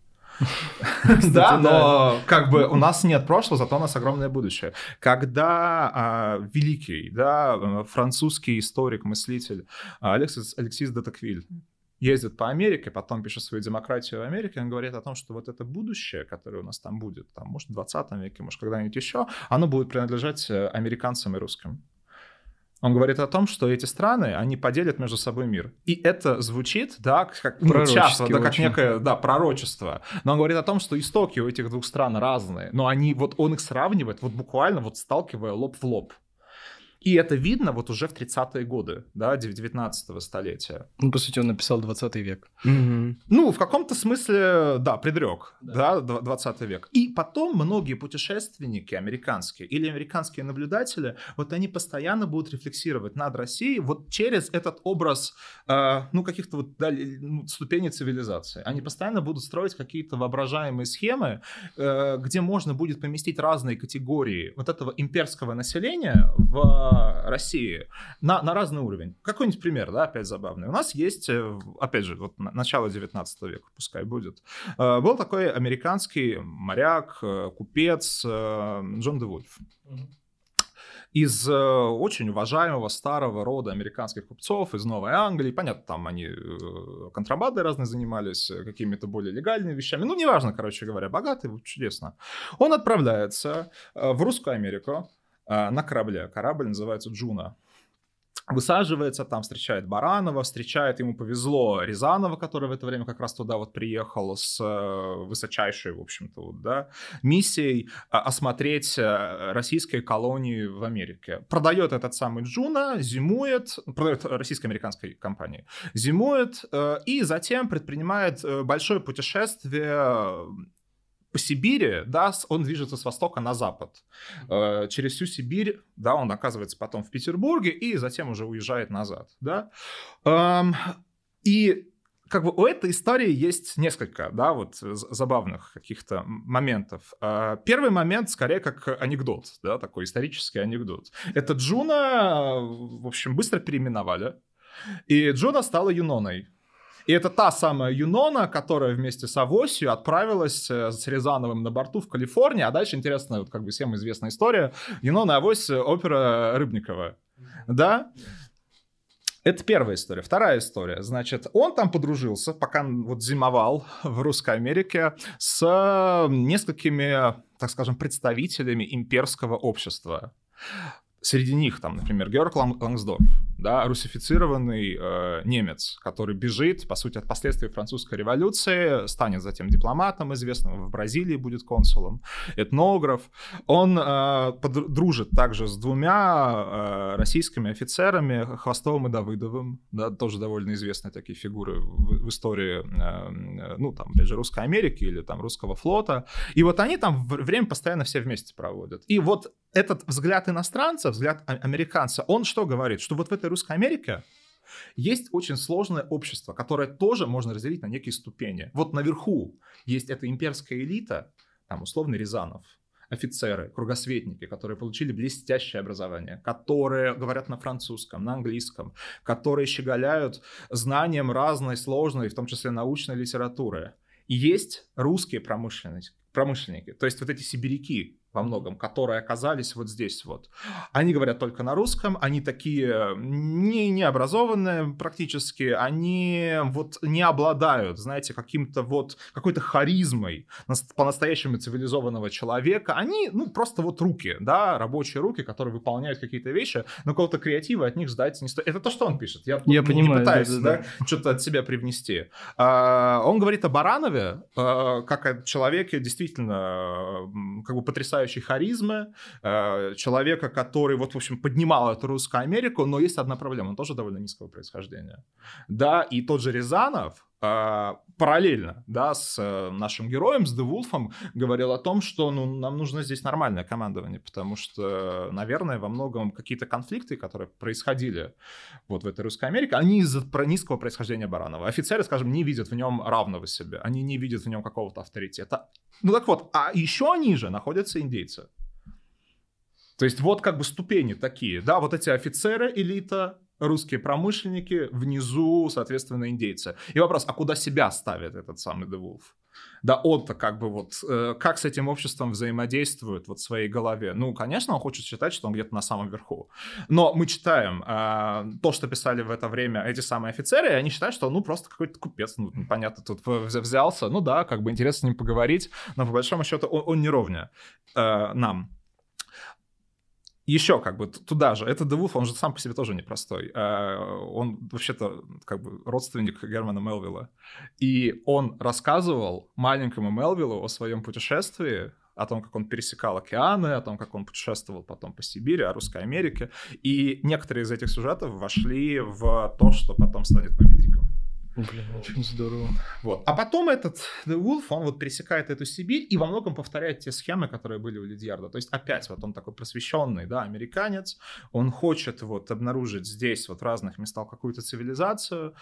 Да, но как бы у нас нет прошлого, зато у нас огромное будущее. Когда а, великий, да, французский историк, мыслитель Алексис, Алексис де Токвиль ездит по Америке, потом пишет свою демократию в Америке, он говорит о том, что вот это будущее, которое у нас там будет, там, может, в 20 веке, может, когда-нибудь еще, оно будет принадлежать э, американцам и русским. Он говорит о том, что эти страны, они поделят между собой мир. И это звучит, да, как ну, часто, да, как некое, да, пророчество. Но он говорит о том, что истоки у этих двух стран разные, но они, вот он их сравнивает, вот буквально вот сталкивая лоб в лоб. И это видно вот уже в 30-е годы, да, 19 столетия. Ну, по сути, он написал 20 век. Угу. Ну, в каком-то смысле, да, предрек, да. да, 20 век. И потом многие путешественники американские или американские наблюдатели, вот они постоянно будут рефлексировать над Россией вот через этот образ, э, ну, каких-то вот да, ну, ступеней цивилизации. Они постоянно будут строить какие-то воображаемые схемы, э, где можно будет поместить разные категории вот этого имперского населения в России на, на разный уровень. Какой-нибудь пример, да, опять забавный. У нас есть, э, опять же, вот начало 19 века, пускай будет. Э, был такой американский моряк, э, купец Джон де Вульф. из очень уважаемого старого рода американских купцов из Новой Англии. Понятно, там они контрабандой разной занимались, какими-то более легальными вещами. Ну, неважно, короче говоря, богатый, чудесно. Он отправляется в Русскую Америку, на корабле. Корабль называется Джуна. Высаживается, там встречает Баранова, встречает, ему повезло Рязанова, который в это время как раз туда вот приехал с э, высочайшей, в общем-то, вот, да, миссией а, осмотреть э, российские колонии в Америке. Продает этот самый Джуна, зимует, продает российско-американской компании, зимует э, и затем предпринимает большое путешествие по Сибири, да, он движется с востока на запад. Э, через всю Сибирь, да, он оказывается потом в Петербурге и затем уже уезжает назад, да. Эм, и как бы у этой истории есть несколько, да, вот забавных каких-то моментов. Э, первый момент скорее как анекдот, да, такой исторический анекдот. Это Джуна, в общем, быстро переименовали, и Джуна стала Юноной. И это та самая Юнона, которая вместе с Авосью отправилась э, с Рязановым на борту в Калифорнию. А дальше интересная, вот как бы всем известная история. Юнона и Авось э, опера Рыбникова. Да? Это первая история. Вторая история. Значит, он там подружился, пока вот зимовал в Русской Америке, с э, несколькими, так скажем, представителями имперского общества. Среди них, там, например, Георг Лангсдорф, да, русифицированный э, немец, который бежит, по сути, от последствий французской революции, станет затем дипломатом известным, в Бразилии будет консулом, этнограф. Он э, дружит также с двумя э, российскими офицерами, Хвостовым и Давыдовым, да, тоже довольно известные такие фигуры в, в истории, э, ну, там, опять же, Русской Америки или там русского флота. И вот они там время постоянно все вместе проводят. И вот этот взгляд иностранца, взгляд американца, он что говорит? Что вот в этой Русской Америке есть очень сложное общество, которое тоже можно разделить на некие ступени. Вот наверху есть эта имперская элита, там условно Рязанов, офицеры, кругосветники, которые получили блестящее образование, которые говорят на французском, на английском, которые щеголяют знанием разной сложной, в том числе научной литературы. И есть русские промышленники, промышленники, то есть вот эти сибиряки, во многом, которые оказались вот здесь вот. Они говорят только на русском, они такие не, необразованные практически, они вот не обладают, знаете, каким-то вот, какой-то харизмой по-настоящему цивилизованного человека. Они, ну, просто вот руки, да, рабочие руки, которые выполняют какие-то вещи, но какого-то креатива от них ждать не стоит. Это то, что он пишет. Я, Я понимаю, не пытаюсь, да, да, да. что-то от себя привнести. А, он говорит о Баранове, а, как о человеке действительно как бы потрясающем потрясающей харизмы, э, человека, который, вот, в общем, поднимал эту русскую Америку, но есть одна проблема, он тоже довольно низкого происхождения. Да, и тот же Рязанов, параллельно, да, с э, нашим героем, с Девулфом, говорил о том, что ну, нам нужно здесь нормальное командование, потому что, наверное, во многом какие-то конфликты, которые происходили вот в этой русской Америке, они из-за низкого происхождения Баранова. Офицеры, скажем, не видят в нем равного себе, они не видят в нем какого-то авторитета. Ну так вот, а еще ниже находятся индейцы. То есть вот как бы ступени такие, да, вот эти офицеры, элита, русские промышленники, внизу, соответственно, индейцы. И вопрос, а куда себя ставит этот самый Девулф? Да он-то как бы вот, э, как с этим обществом взаимодействует вот в своей голове? Ну, конечно, он хочет считать, что он где-то на самом верху. Но мы читаем э, то, что писали в это время эти самые офицеры, и они считают, что ну просто какой-то купец, ну, понятно, тут взялся. Ну да, как бы интересно с ним поговорить, но по большому счету он, он не ровня э, нам еще как бы туда же, это Девулф, он же сам по себе тоже непростой. А, он вообще-то как бы родственник Германа Мелвилла. И он рассказывал маленькому Мелвиллу о своем путешествии, о том, как он пересекал океаны, о том, как он путешествовал потом по Сибири, о Русской Америке. И некоторые из этих сюжетов вошли в то, что потом станет Моби Блин, очень здорово. Вот. А потом этот The Wolf, он вот пересекает эту Сибирь и во многом повторяет те схемы, которые были у Лидьярда. То есть опять вот он такой просвещенный, да, американец, он хочет вот обнаружить здесь вот в разных местах какую-то цивилизацию.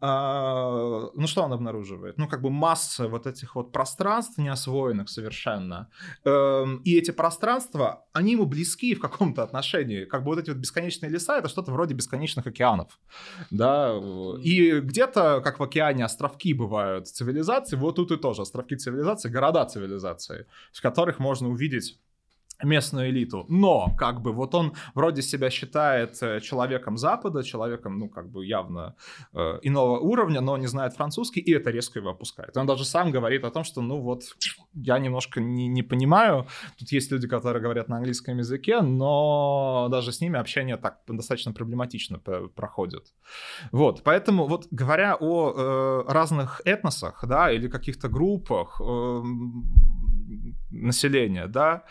А, ну что он обнаруживает? Ну как бы масса вот этих вот пространств неосвоенных совершенно. Эм, и эти пространства, они ему близки в каком-то отношении. Как бы вот эти вот бесконечные леса, это что-то вроде бесконечных океанов. Да, и где-то как в океане островки бывают цивилизации, вот тут и тоже островки цивилизации, города цивилизации, в которых можно увидеть местную элиту. Но, как бы, вот он вроде себя считает э, человеком Запада, человеком, ну, как бы, явно э, иного уровня, но не знает французский, и это резко его опускает. Он даже сам говорит о том, что, ну, вот, я немножко не, не понимаю. Тут есть люди, которые говорят на английском языке, но даже с ними общение так достаточно проблематично проходит. Вот, поэтому, вот, говоря о э, разных этносах, да, или каких-то группах, э, населения, да,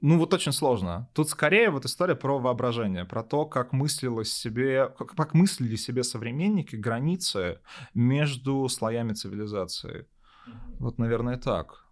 ну вот очень сложно. Тут скорее вот история про воображение, про то, как мыслилось себе, как, как мыслили себе современники границы между слоями цивилизации. Вот, наверное, так.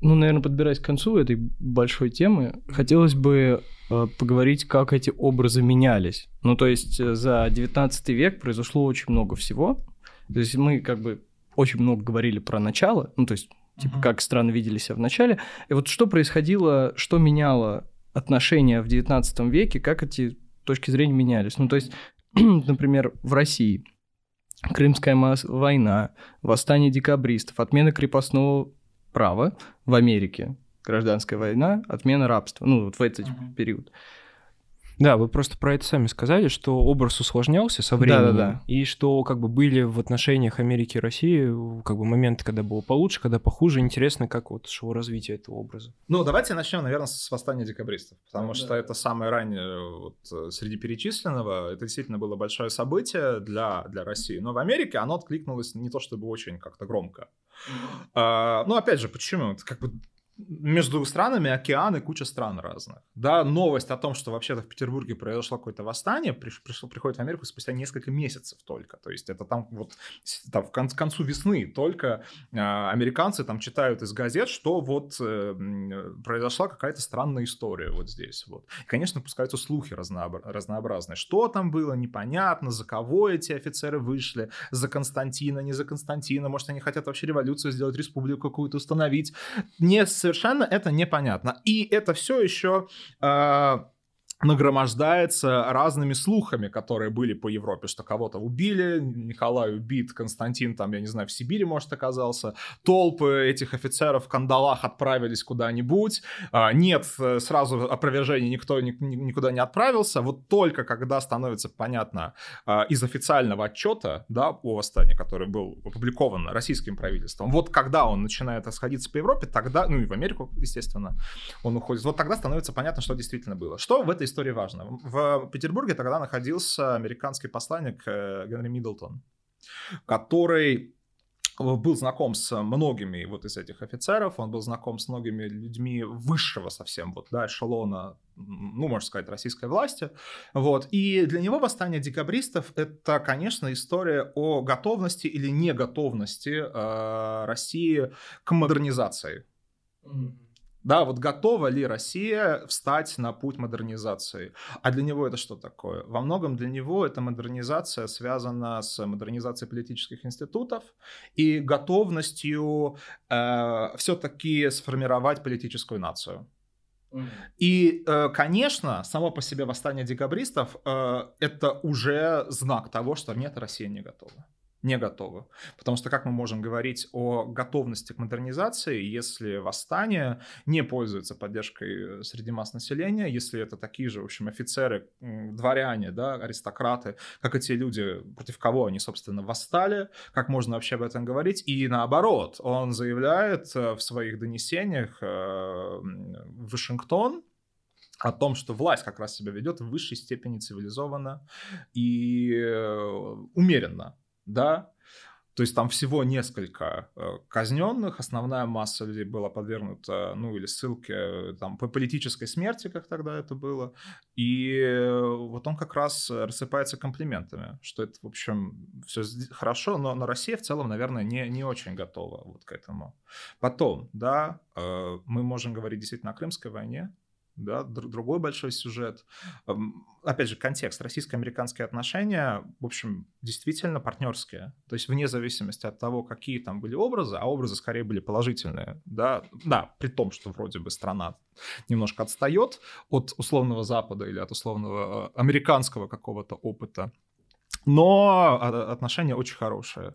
Ну, наверное, подбираясь к концу этой большой темы, хотелось бы э, поговорить, как эти образы менялись. Ну, то есть э, за 19 век произошло очень много всего. То есть мы как бы очень много говорили про начало, ну, то есть, типа, uh-huh. как страны видели себя в начале. И вот что происходило, что меняло отношения в XIX веке, как эти точки зрения менялись. Ну, то есть, <clears throat> например, в России Крымская война, восстание декабристов, отмена крепостного права в Америке, гражданская война, отмена рабства, ну, вот в этот uh-huh. период. Да, вы просто про это сами сказали, что образ усложнялся со временем, да, да, да. и что как бы были в отношениях Америки и России как бы моменты, когда было получше, когда похуже. Интересно, как вот шло развитие этого образа. Ну, давайте начнем, наверное, с восстания декабристов, потому да, что это самое раннее вот, среди перечисленного. Это действительно было большое событие для, для России. Но в Америке оно откликнулось не то чтобы очень как-то громко. А, ну, опять же, почему? Это как бы между странами океаны, куча стран разных. Да, новость о том, что вообще-то в Петербурге произошло какое-то восстание, пришло, приходит в Америку спустя несколько месяцев только. То есть это там вот там, в кон- концу весны только э, американцы там читают из газет, что вот э, произошла какая-то странная история вот здесь. Вот. И, конечно, пускаются слухи разнообра- разнообразные. Что там было, непонятно, за кого эти офицеры вышли, за Константина, не за Константина, может, они хотят вообще революцию сделать, республику какую-то установить. Не совершенно это непонятно. И это все еще э, нагромождается разными слухами, которые были по Европе, что кого-то убили, Николай убит, Константин там, я не знаю, в Сибири, может, оказался, толпы этих офицеров в кандалах отправились куда-нибудь, а, нет, э, сразу опровержений никто никуда не отправился, вот только когда становится понятно а, из официального отчета, да, о восстании, который был опубликован российским правительством, вот когда он начинает расходиться по Европе, тогда, ну и в Америку, естественно, он уходит, вот тогда становится понятно, что действительно было. Что в этой истории важно. В Петербурге тогда находился американский посланник э, Генри Миддлтон, который был знаком с многими вот из этих офицеров, он был знаком с многими людьми высшего совсем, вот, да, эшелона ну, можно сказать, российской власти. Вот. И для него восстание декабристов — это, конечно, история о готовности или неготовности э, России к модернизации. Да, вот готова ли Россия встать на путь модернизации? А для него это что такое? Во многом для него эта модернизация связана с модернизацией политических институтов и готовностью э, все-таки сформировать политическую нацию. И, э, конечно, само по себе восстание декабристов э, это уже знак того, что нет, Россия не готова не готовы. Потому что как мы можем говорить о готовности к модернизации, если восстание не пользуется поддержкой среди масс населения, если это такие же, в общем, офицеры, дворяне, да, аристократы, как эти люди, против кого они, собственно, восстали, как можно вообще об этом говорить? И наоборот, он заявляет э, в своих донесениях э, в Вашингтон, о том, что власть как раз себя ведет в высшей степени цивилизованно и э, умеренно да, то есть там всего несколько э, казненных, основная масса людей была подвергнута, ну, или ссылке э, там, по политической смерти, как тогда это было. И э, вот он как раз рассыпается комплиментами, что это, в общем, все хорошо, но, но Россия в целом, наверное, не, не очень готова вот к этому. Потом, да, мы можем говорить действительно о Крымской войне, да, другой большой сюжет. Опять же, контекст. Российско-американские отношения, в общем, действительно партнерские. То есть вне зависимости от того, какие там были образы, а образы скорее были положительные, да, да, при том, что вроде бы страна немножко отстает от условного Запада или от условного э, американского какого-то опыта но отношения очень хорошие.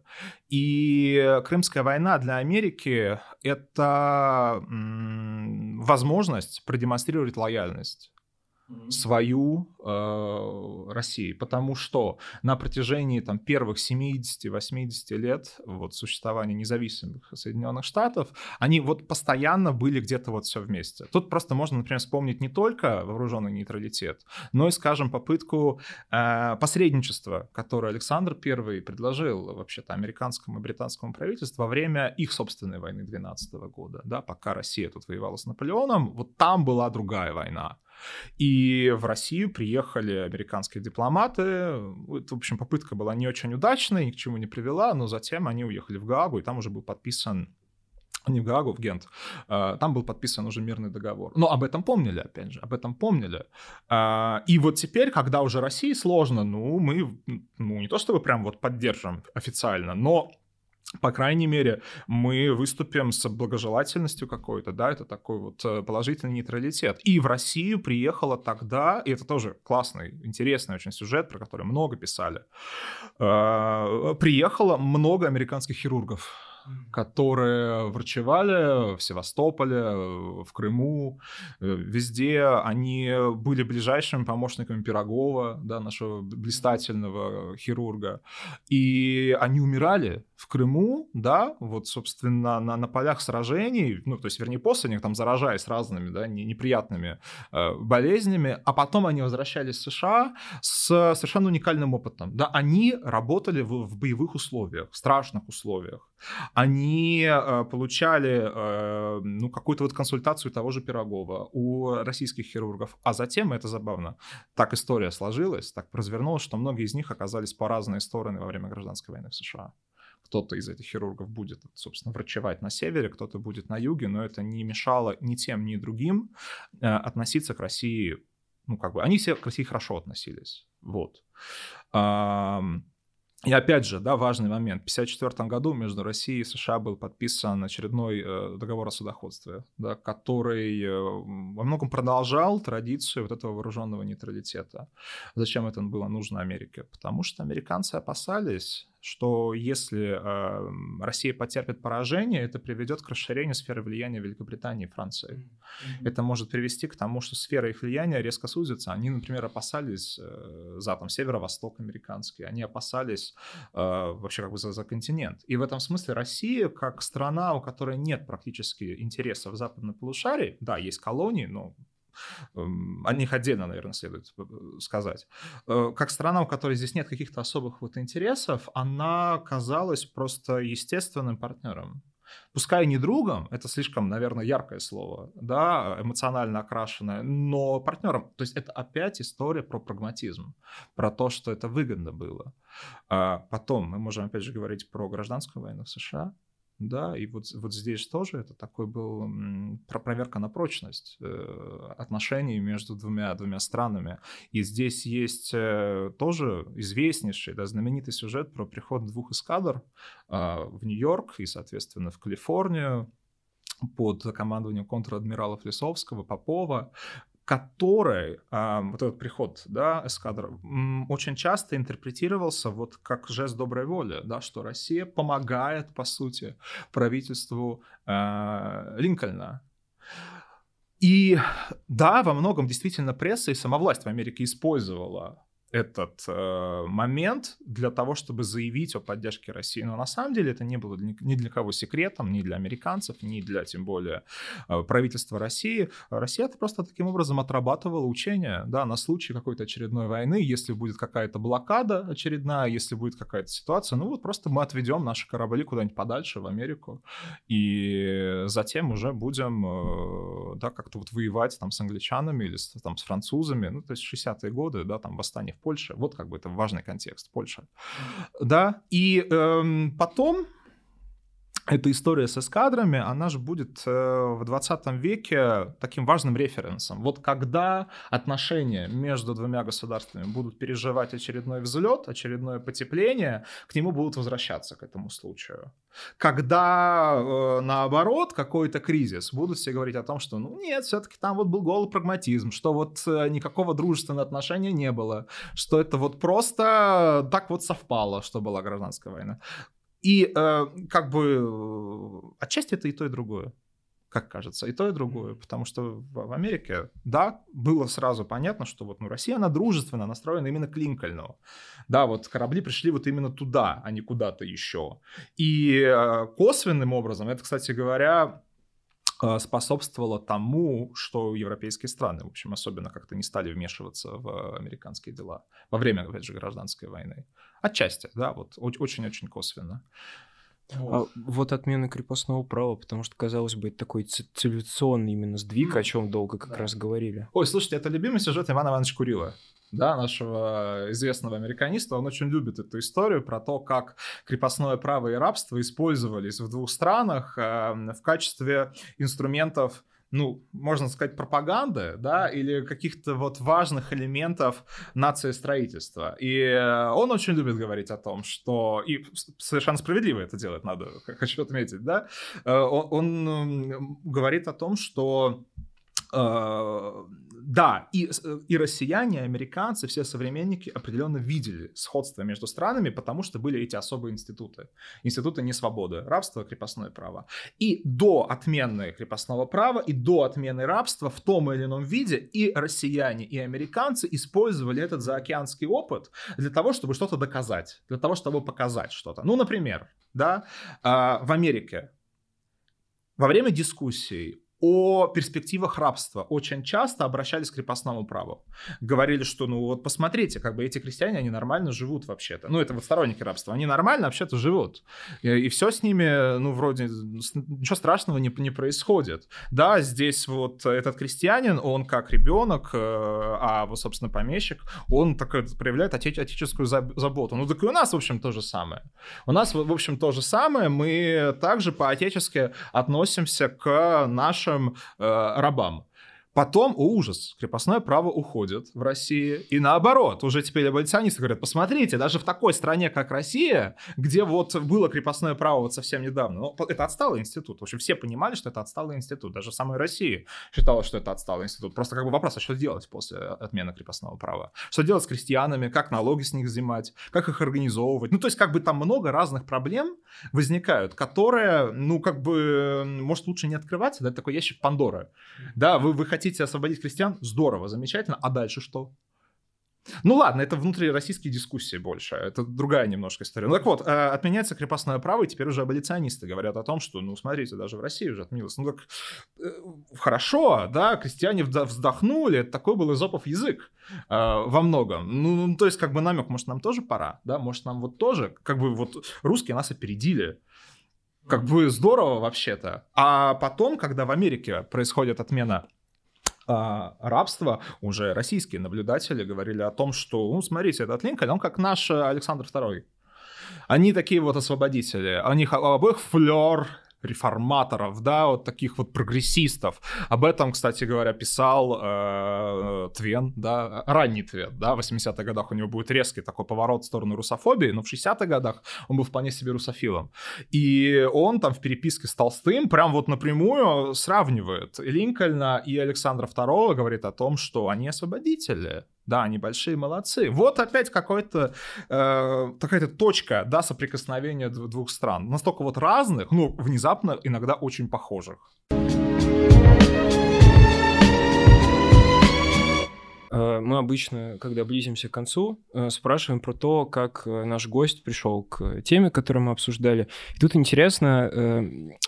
И Крымская война для Америки — это возможность продемонстрировать лояльность свою э, России, потому что на протяжении там, первых 70-80 лет вот, существования независимых Соединенных Штатов, они вот постоянно были где-то вот все вместе. Тут просто можно, например, вспомнить не только вооруженный нейтралитет, но и, скажем, попытку э, посредничества, которое Александр I предложил вообще-то американскому и британскому правительству во время их собственной войны 12 года, да, пока Россия тут воевала с Наполеоном, вот там была другая война. И в Россию приехали американские дипломаты. Это, в общем, попытка была не очень удачной, ни к чему не привела, но затем они уехали в Гаагу, и там уже был подписан не в Гаагу, в Гент, а, там был подписан уже мирный договор. Но об этом помнили, опять же, об этом помнили. А, и вот теперь, когда уже России сложно, ну, мы, ну, не то чтобы прям вот поддержим официально, но по крайней мере, мы выступим с благожелательностью какой-то, да, это такой вот э, положительный нейтралитет. И в Россию приехала тогда, и это тоже классный, интересный очень сюжет, про который много писали, э, приехало много американских хирургов которые врачевали в Севастополе, в Крыму, э, везде. Они были ближайшими помощниками Пирогова, да, нашего блистательного хирурга. И они умирали в Крыму, да, вот, собственно, на, на полях сражений, ну, то есть, вернее, после них там заражаясь разными, да, неприятными э, болезнями, а потом они возвращались в США с совершенно уникальным опытом, да, они работали в, в боевых условиях, в страшных условиях, они э, получали э, ну, какую-то вот консультацию того же Пирогова у российских хирургов. А затем, это забавно, так история сложилась, так развернулась, что многие из них оказались по разные стороны во время гражданской войны в США. Кто-то из этих хирургов будет, собственно, врачевать на севере, кто-то будет на юге, но это не мешало ни тем, ни другим э, относиться к России, ну, как бы, они все к России хорошо относились, вот. И опять же, да, важный момент. В 1954 году между Россией и США был подписан очередной э, договор о судоходстве, да, который э, во многом продолжал традицию вот этого вооруженного нейтралитета. Зачем это было нужно Америке? Потому что американцы опасались, что если э, Россия потерпит поражение, это приведет к расширению сферы влияния Великобритании и Франции. Mm-hmm. Это может привести к тому, что сфера их влияния резко сузится. Они, например, опасались э, за там, северо-восток американский, они опасались э, вообще как бы за, за континент. И в этом смысле Россия, как страна, у которой нет практически интересов в западном полушарии, да, есть колонии, но о них отдельно, наверное, следует э, сказать. Э, как страна, у которой здесь нет каких-то особых вот интересов, она казалась просто естественным партнером. Пускай не другом, это слишком, наверное, яркое слово, да, эмоционально окрашенное, но партнером. То есть это опять история про прагматизм, про то, что это выгодно было. А потом мы можем опять же говорить про гражданскую войну в США, да, и вот, вот здесь тоже это такой был проверка на прочность э, отношений между двумя, двумя странами. И здесь есть э, тоже известнейший, да, знаменитый сюжет про приход двух эскадр а, в Нью-Йорк и, соответственно, в Калифорнию под командованием контр-адмиралов Лисовского, Попова, который э, вот этот приход, да, эскадр, очень часто интерпретировался вот как жест доброй воли, да, что Россия помогает, по сути, правительству э, Линкольна. И да, во многом действительно пресса и сама власть в Америке использовала этот э, момент для того, чтобы заявить о поддержке России. Но на самом деле это не было ни для кого секретом, ни для американцев, ни для, тем более, э, правительства России. Россия это просто таким образом отрабатывала учения да, на случай какой-то очередной войны, если будет какая-то блокада очередная, если будет какая-то ситуация, ну вот просто мы отведем наши корабли куда-нибудь подальше, в Америку, и затем уже будем э, да, как-то вот воевать там с англичанами или с, там, с французами, ну то есть 60-е годы, да, там восстание Польша. Вот как бы это важный контекст, Польша. Да, и эм, потом эта история с эскадрами, она же будет э, в 20 веке таким важным референсом. Вот когда отношения между двумя государствами будут переживать очередной взлет, очередное потепление, к нему будут возвращаться к этому случаю. Когда, э, наоборот, какой-то кризис, будут все говорить о том, что, ну нет, все-таки там вот был голый прагматизм, что вот э, никакого дружественного отношения не было, что это вот просто так вот совпало, что была гражданская война. И э, как бы отчасти это и то, и другое как кажется, и то, и другое. Потому что в Америке, да, было сразу понятно, что вот ну, Россия, она дружественно настроена именно к Линкольну. Да, вот корабли пришли вот именно туда, а не куда-то еще. И э, косвенным образом, это, кстати говоря, э, способствовало тому, что европейские страны, в общем, особенно как-то не стали вмешиваться в американские дела во время, опять же, гражданской войны. Отчасти, да, вот очень-очень косвенно. Вот. А вот отмена крепостного права, потому что, казалось бы, это такой цивилизационный именно сдвиг, о чем долго как да. раз говорили. Ой, слушайте, это любимый сюжет Ивана Ивановича Курила да, нашего известного американиста, он очень любит эту историю про то, как крепостное право и рабство использовались в двух странах э, в качестве инструментов ну, можно сказать, пропаганды, да, или каких-то вот важных элементов нации строительства. И э, он очень любит говорить о том, что, и совершенно справедливо это делает, надо, <laughs> хочу отметить, да, э, он, он говорит о том, что э, да, и, и россияне, и американцы, все современники определенно видели сходство между странами, потому что были эти особые институты. Институты несвободы, рабство, крепостное право. И до отмены крепостного права, и до отмены рабства в том или ином виде и россияне, и американцы использовали этот заокеанский опыт для того, чтобы что-то доказать, для того, чтобы показать что-то. Ну, например, да, а, в Америке во время дискуссий о перспективах рабства очень часто обращались к крепостному праву. Говорили, что, ну вот посмотрите, как бы эти крестьяне, они нормально живут вообще-то. Ну, это вот сторонники рабства. Они нормально вообще-то живут. И, и все с ними, ну, вроде, ничего страшного не, не происходит. Да, здесь вот этот крестьянин, он как ребенок, э, а вот, собственно, помещик, он так проявляет отеч- отеческую заботу. Ну, так и у нас, в общем, то же самое. У нас, в общем, то же самое. Мы также по-отечески относимся к нашим нашим э, рабам. Потом, о ужас, крепостное право уходит в России. И наоборот, уже теперь аболиционисты говорят, посмотрите, даже в такой стране, как Россия, где вот было крепостное право вот совсем недавно, ну, это отсталый институт. В общем, все понимали, что это отсталый институт. Даже в самой России считалось, что это отсталый институт. Просто как бы вопрос, а что делать после отмены крепостного права? Что делать с крестьянами? Как налоги с них взимать? Как их организовывать? Ну, то есть, как бы там много разных проблем возникают, которые, ну, как бы, может, лучше не открываться, да, такой ящик Пандоры. Да, вы, вы хотите хотите освободить крестьян? Здорово, замечательно. А дальше что? Ну ладно, это внутрироссийские дискуссии больше, это другая немножко история. Ну так вот, э, отменяется крепостное право, и теперь уже аболиционисты говорят о том, что, ну смотрите, даже в России уже отменилось. Ну так э, хорошо, да, крестьяне вздохнули, такой был изопов язык э, во многом. Ну, ну, то есть как бы намек, может нам тоже пора, да, может нам вот тоже, как бы вот русские нас опередили Как бы здорово вообще-то. А потом, когда в Америке происходит отмена а, рабства, уже российские наблюдатели говорили о том, что, ну, смотрите, этот Линкольн, он как наш Александр II. Они такие вот освободители. У них обоих флер реформаторов, да, вот таких вот прогрессистов. Об этом, кстати говоря, писал э, Твен, да, ранний Твен, да, в 80-х годах у него будет резкий такой поворот в сторону русофобии, но в 60-х годах он был вполне себе русофилом. И он там в переписке с Толстым прям вот напрямую сравнивает Линкольна и Александра II, говорит о том, что они освободители, да, они большие молодцы. Вот опять какой-то э, какая-то точка, да, соприкосновения двух стран. Настолько вот разных, ну, внезапно иногда очень похожих. Э, мы обычно, когда близимся к концу, э, спрашиваем про то, как э, наш гость пришел к теме, которую мы обсуждали. И тут интересно,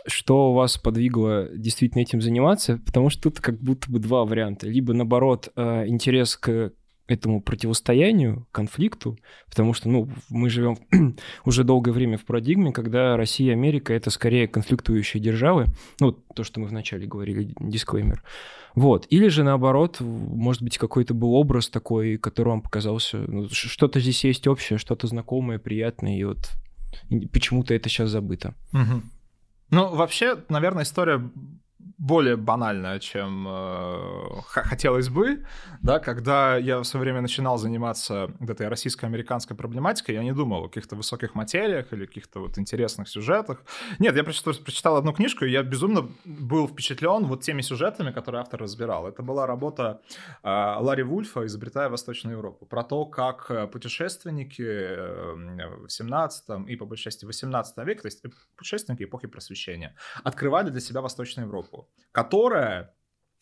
что вас подвигло действительно этим заниматься, потому что тут как будто бы два варианта. Либо, наоборот, интерес к этому противостоянию, конфликту, потому что, ну, мы живем <clears throat> уже долгое время в парадигме, когда Россия и Америка — это скорее конфликтующие державы, ну, то, что мы вначале говорили, дисклеймер. Вот. Или же, наоборот, может быть, какой-то был образ такой, который вам показался, ну, что-то здесь есть общее, что-то знакомое, приятное, и вот почему-то это сейчас забыто. Угу. Ну, вообще, наверное, история более банальная, чем э, хотелось бы, да, когда я в свое время начинал заниматься вот этой российско-американской проблематикой, я не думал о каких-то высоких материях или каких-то вот интересных сюжетах. Нет, я прочитал, прочитал одну книжку, и я безумно был впечатлен вот теми сюжетами, которые автор разбирал. Это была работа э, Ларри Вульфа «Изобретая Восточную Европу», про то, как э, путешественники э, в 17 и, по большей части, в 18 веке, то есть путешественники эпохи Просвещения, открывали для себя Восточную Европу которая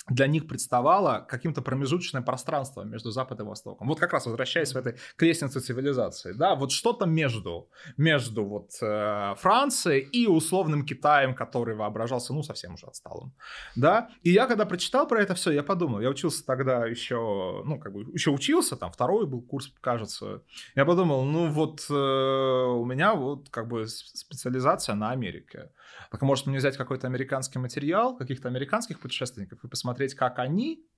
для них представала каким-то промежуточным пространством между Западом и Востоком. Вот как раз возвращаясь в этой к лестнице цивилизации, да, вот что-то между, между вот э, Францией и условным Китаем, который воображался, ну, совсем уже отсталым, да. И я когда прочитал про это все, я подумал, я учился тогда еще, ну, как бы, еще учился, там, второй был курс, кажется, я подумал, ну, вот э, у меня вот как бы специализация на Америке. Так может мне взять какой-то американский материал, каких-то американских путешественников и посмотреть, как они Э,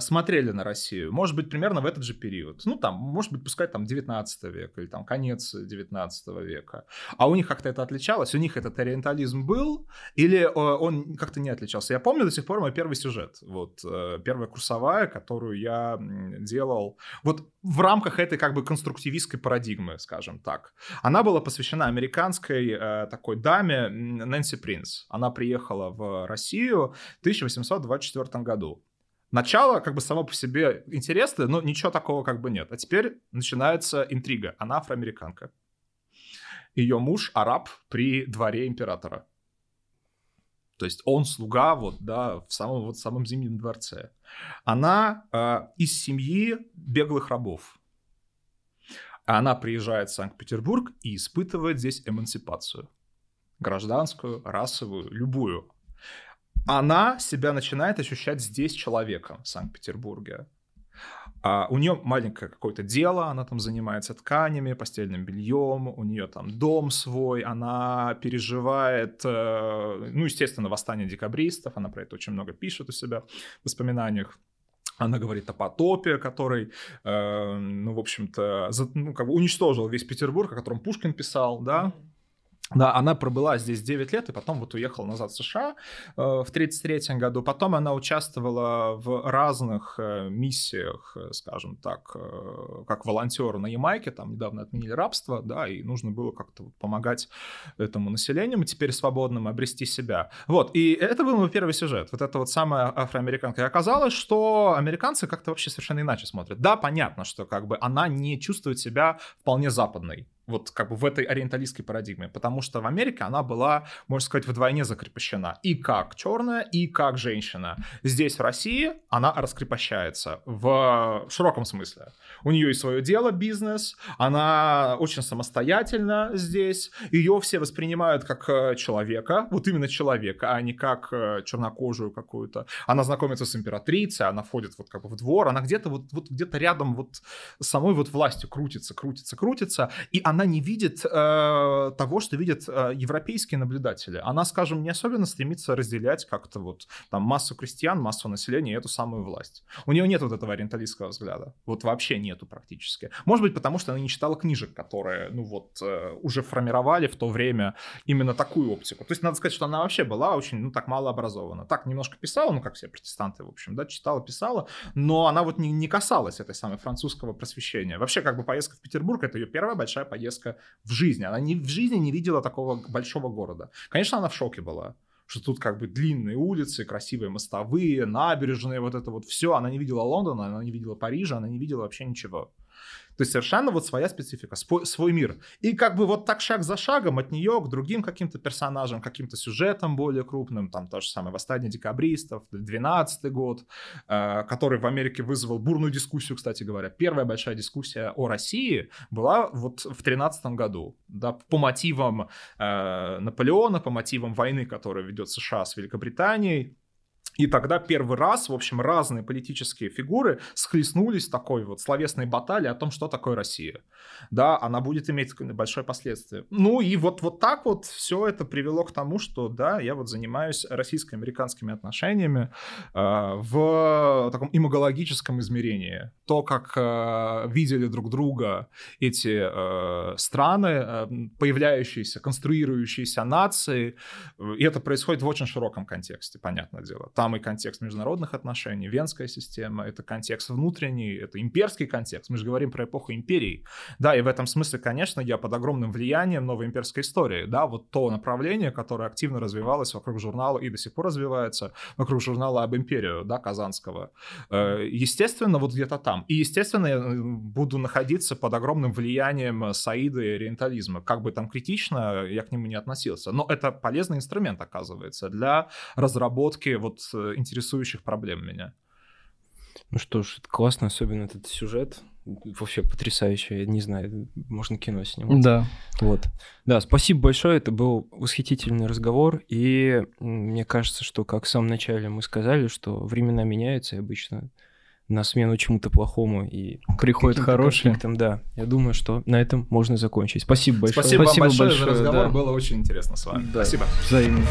смотрели на Россию, может быть, примерно в этот же период. Ну, там, может быть, пускай там 19 век или там конец 19 века. А у них как-то это отличалось? У них этот ориентализм был или э, он как-то не отличался? Я помню до сих пор мой первый сюжет, вот, э, первая курсовая, которую я делал вот в рамках этой как бы конструктивистской парадигмы, скажем так. Она была посвящена американской такой даме Нэнси Принц. Она приехала в Россию в 1824 году. Начало как бы само по себе интересное, но ничего такого как бы нет. А теперь начинается интрига. Она афроамериканка. Ее муж араб при дворе императора. То есть он слуга вот, да, в самом, вот, самом зимнем дворце. Она э, из семьи беглых рабов. Она приезжает в Санкт-Петербург и испытывает здесь эмансипацию. Гражданскую, расовую, любую она себя начинает ощущать здесь человеком в Санкт-Петербурге. А у нее маленькое какое-то дело, она там занимается тканями, постельным бельем, у нее там дом свой, она переживает, э, ну, естественно, восстание декабристов, она про это очень много пишет у себя в воспоминаниях. Она говорит о потопе, который, э, ну, в общем-то, за, ну, как бы уничтожил весь Петербург, о котором Пушкин писал, да, mm-hmm да, она пробыла здесь 9 лет и потом вот уехала назад в США э, в 1933 году. Потом она участвовала в разных э, миссиях, э, скажем так, э, как волонтер на Ямайке. Там недавно отменили рабство, да, и нужно было как-то помогать этому населению, теперь свободным, обрести себя. Вот, и это был мой первый сюжет. Вот это вот самая афроамериканка. И оказалось, что американцы как-то вообще совершенно иначе смотрят. Да, понятно, что как бы она не чувствует себя вполне западной вот как бы в этой ориенталистской парадигме, потому что в Америке она была, можно сказать, вдвойне закрепощена и как черная, и как женщина. Здесь в России она раскрепощается в широком смысле. У нее есть свое дело, бизнес, она очень самостоятельна здесь, ее все воспринимают как э, человека, вот именно человека, а не как э, чернокожую какую-то. Она знакомится с императрицей, она входит вот как бы в двор, она где-то вот, вот где-то рядом вот самой вот властью крутится, крутится, крутится, и она она не видит э, того, что видят э, европейские наблюдатели. Она, скажем, не особенно стремится разделять как-то вот там массу крестьян, массу населения и эту самую власть. У нее нет вот этого ориенталистского взгляда. Вот вообще нету практически. Может быть, потому что она не читала книжек, которые, ну вот, э, уже формировали в то время именно такую оптику. То есть надо сказать, что она вообще была очень, ну так, мало образована. Так, немножко писала, ну как все протестанты, в общем, да, читала, писала, но она вот не, не касалась этой самой французского просвещения. Вообще, как бы поездка в Петербург, это ее первая большая поездка в жизни. Она не, в жизни не видела такого большого города. Конечно, она в шоке была что тут как бы длинные улицы, красивые мостовые, набережные, вот это вот все. Она не видела Лондона, она не видела Парижа, она не видела вообще ничего. То есть совершенно вот своя специфика, свой, свой мир. И как бы вот так шаг за шагом от нее к другим каким-то персонажам, каким-то сюжетам более крупным, там то же самое «Восстание декабристов», 12 год, э, который в Америке вызвал бурную дискуссию, кстати говоря. Первая большая дискуссия о России была вот в 13 году, да, по мотивам э, Наполеона, по мотивам войны, которая ведет США с Великобританией, и тогда первый раз, в общем, разные политические фигуры схлестнулись в такой вот словесной баталии о том, что такое Россия. Да, она будет иметь большое последствие. Ну и вот, вот так вот все это привело к тому, что, да, я вот занимаюсь российско-американскими отношениями э, в таком имагологическом измерении. То, как э, видели друг друга эти э, страны, э, появляющиеся, конструирующиеся нации, и это происходит в очень широком контексте, понятное дело там и контекст международных отношений, венская система, это контекст внутренний, это имперский контекст. Мы же говорим про эпоху империи. Да, и в этом смысле, конечно, я под огромным влиянием новой имперской истории. Да, вот то направление, которое активно развивалось вокруг журнала и до сих пор развивается, вокруг журнала об империю, да, Казанского. Э, естественно, вот где-то там. И, естественно, я э, буду находиться под огромным влиянием Саида и ориентализма. Как бы там критично я к нему не относился. Но это полезный инструмент, оказывается, для разработки вот Э, интересующих проблем меня. Ну что ж, это классно, особенно этот сюжет. Вообще потрясающе. Я не знаю, можно кино снимать. Да. Вот. Да, спасибо большое. Это был восхитительный разговор. И мне кажется, что, как в самом начале мы сказали, что времена меняются, и обычно на смену чему-то плохому и приходит хорошее. Да, я думаю, что на этом можно закончить. Спасибо большое. Спасибо, Спасибо вам большое, большое за разговор. Да. Было очень интересно с вами. Да. Спасибо. Взаимно.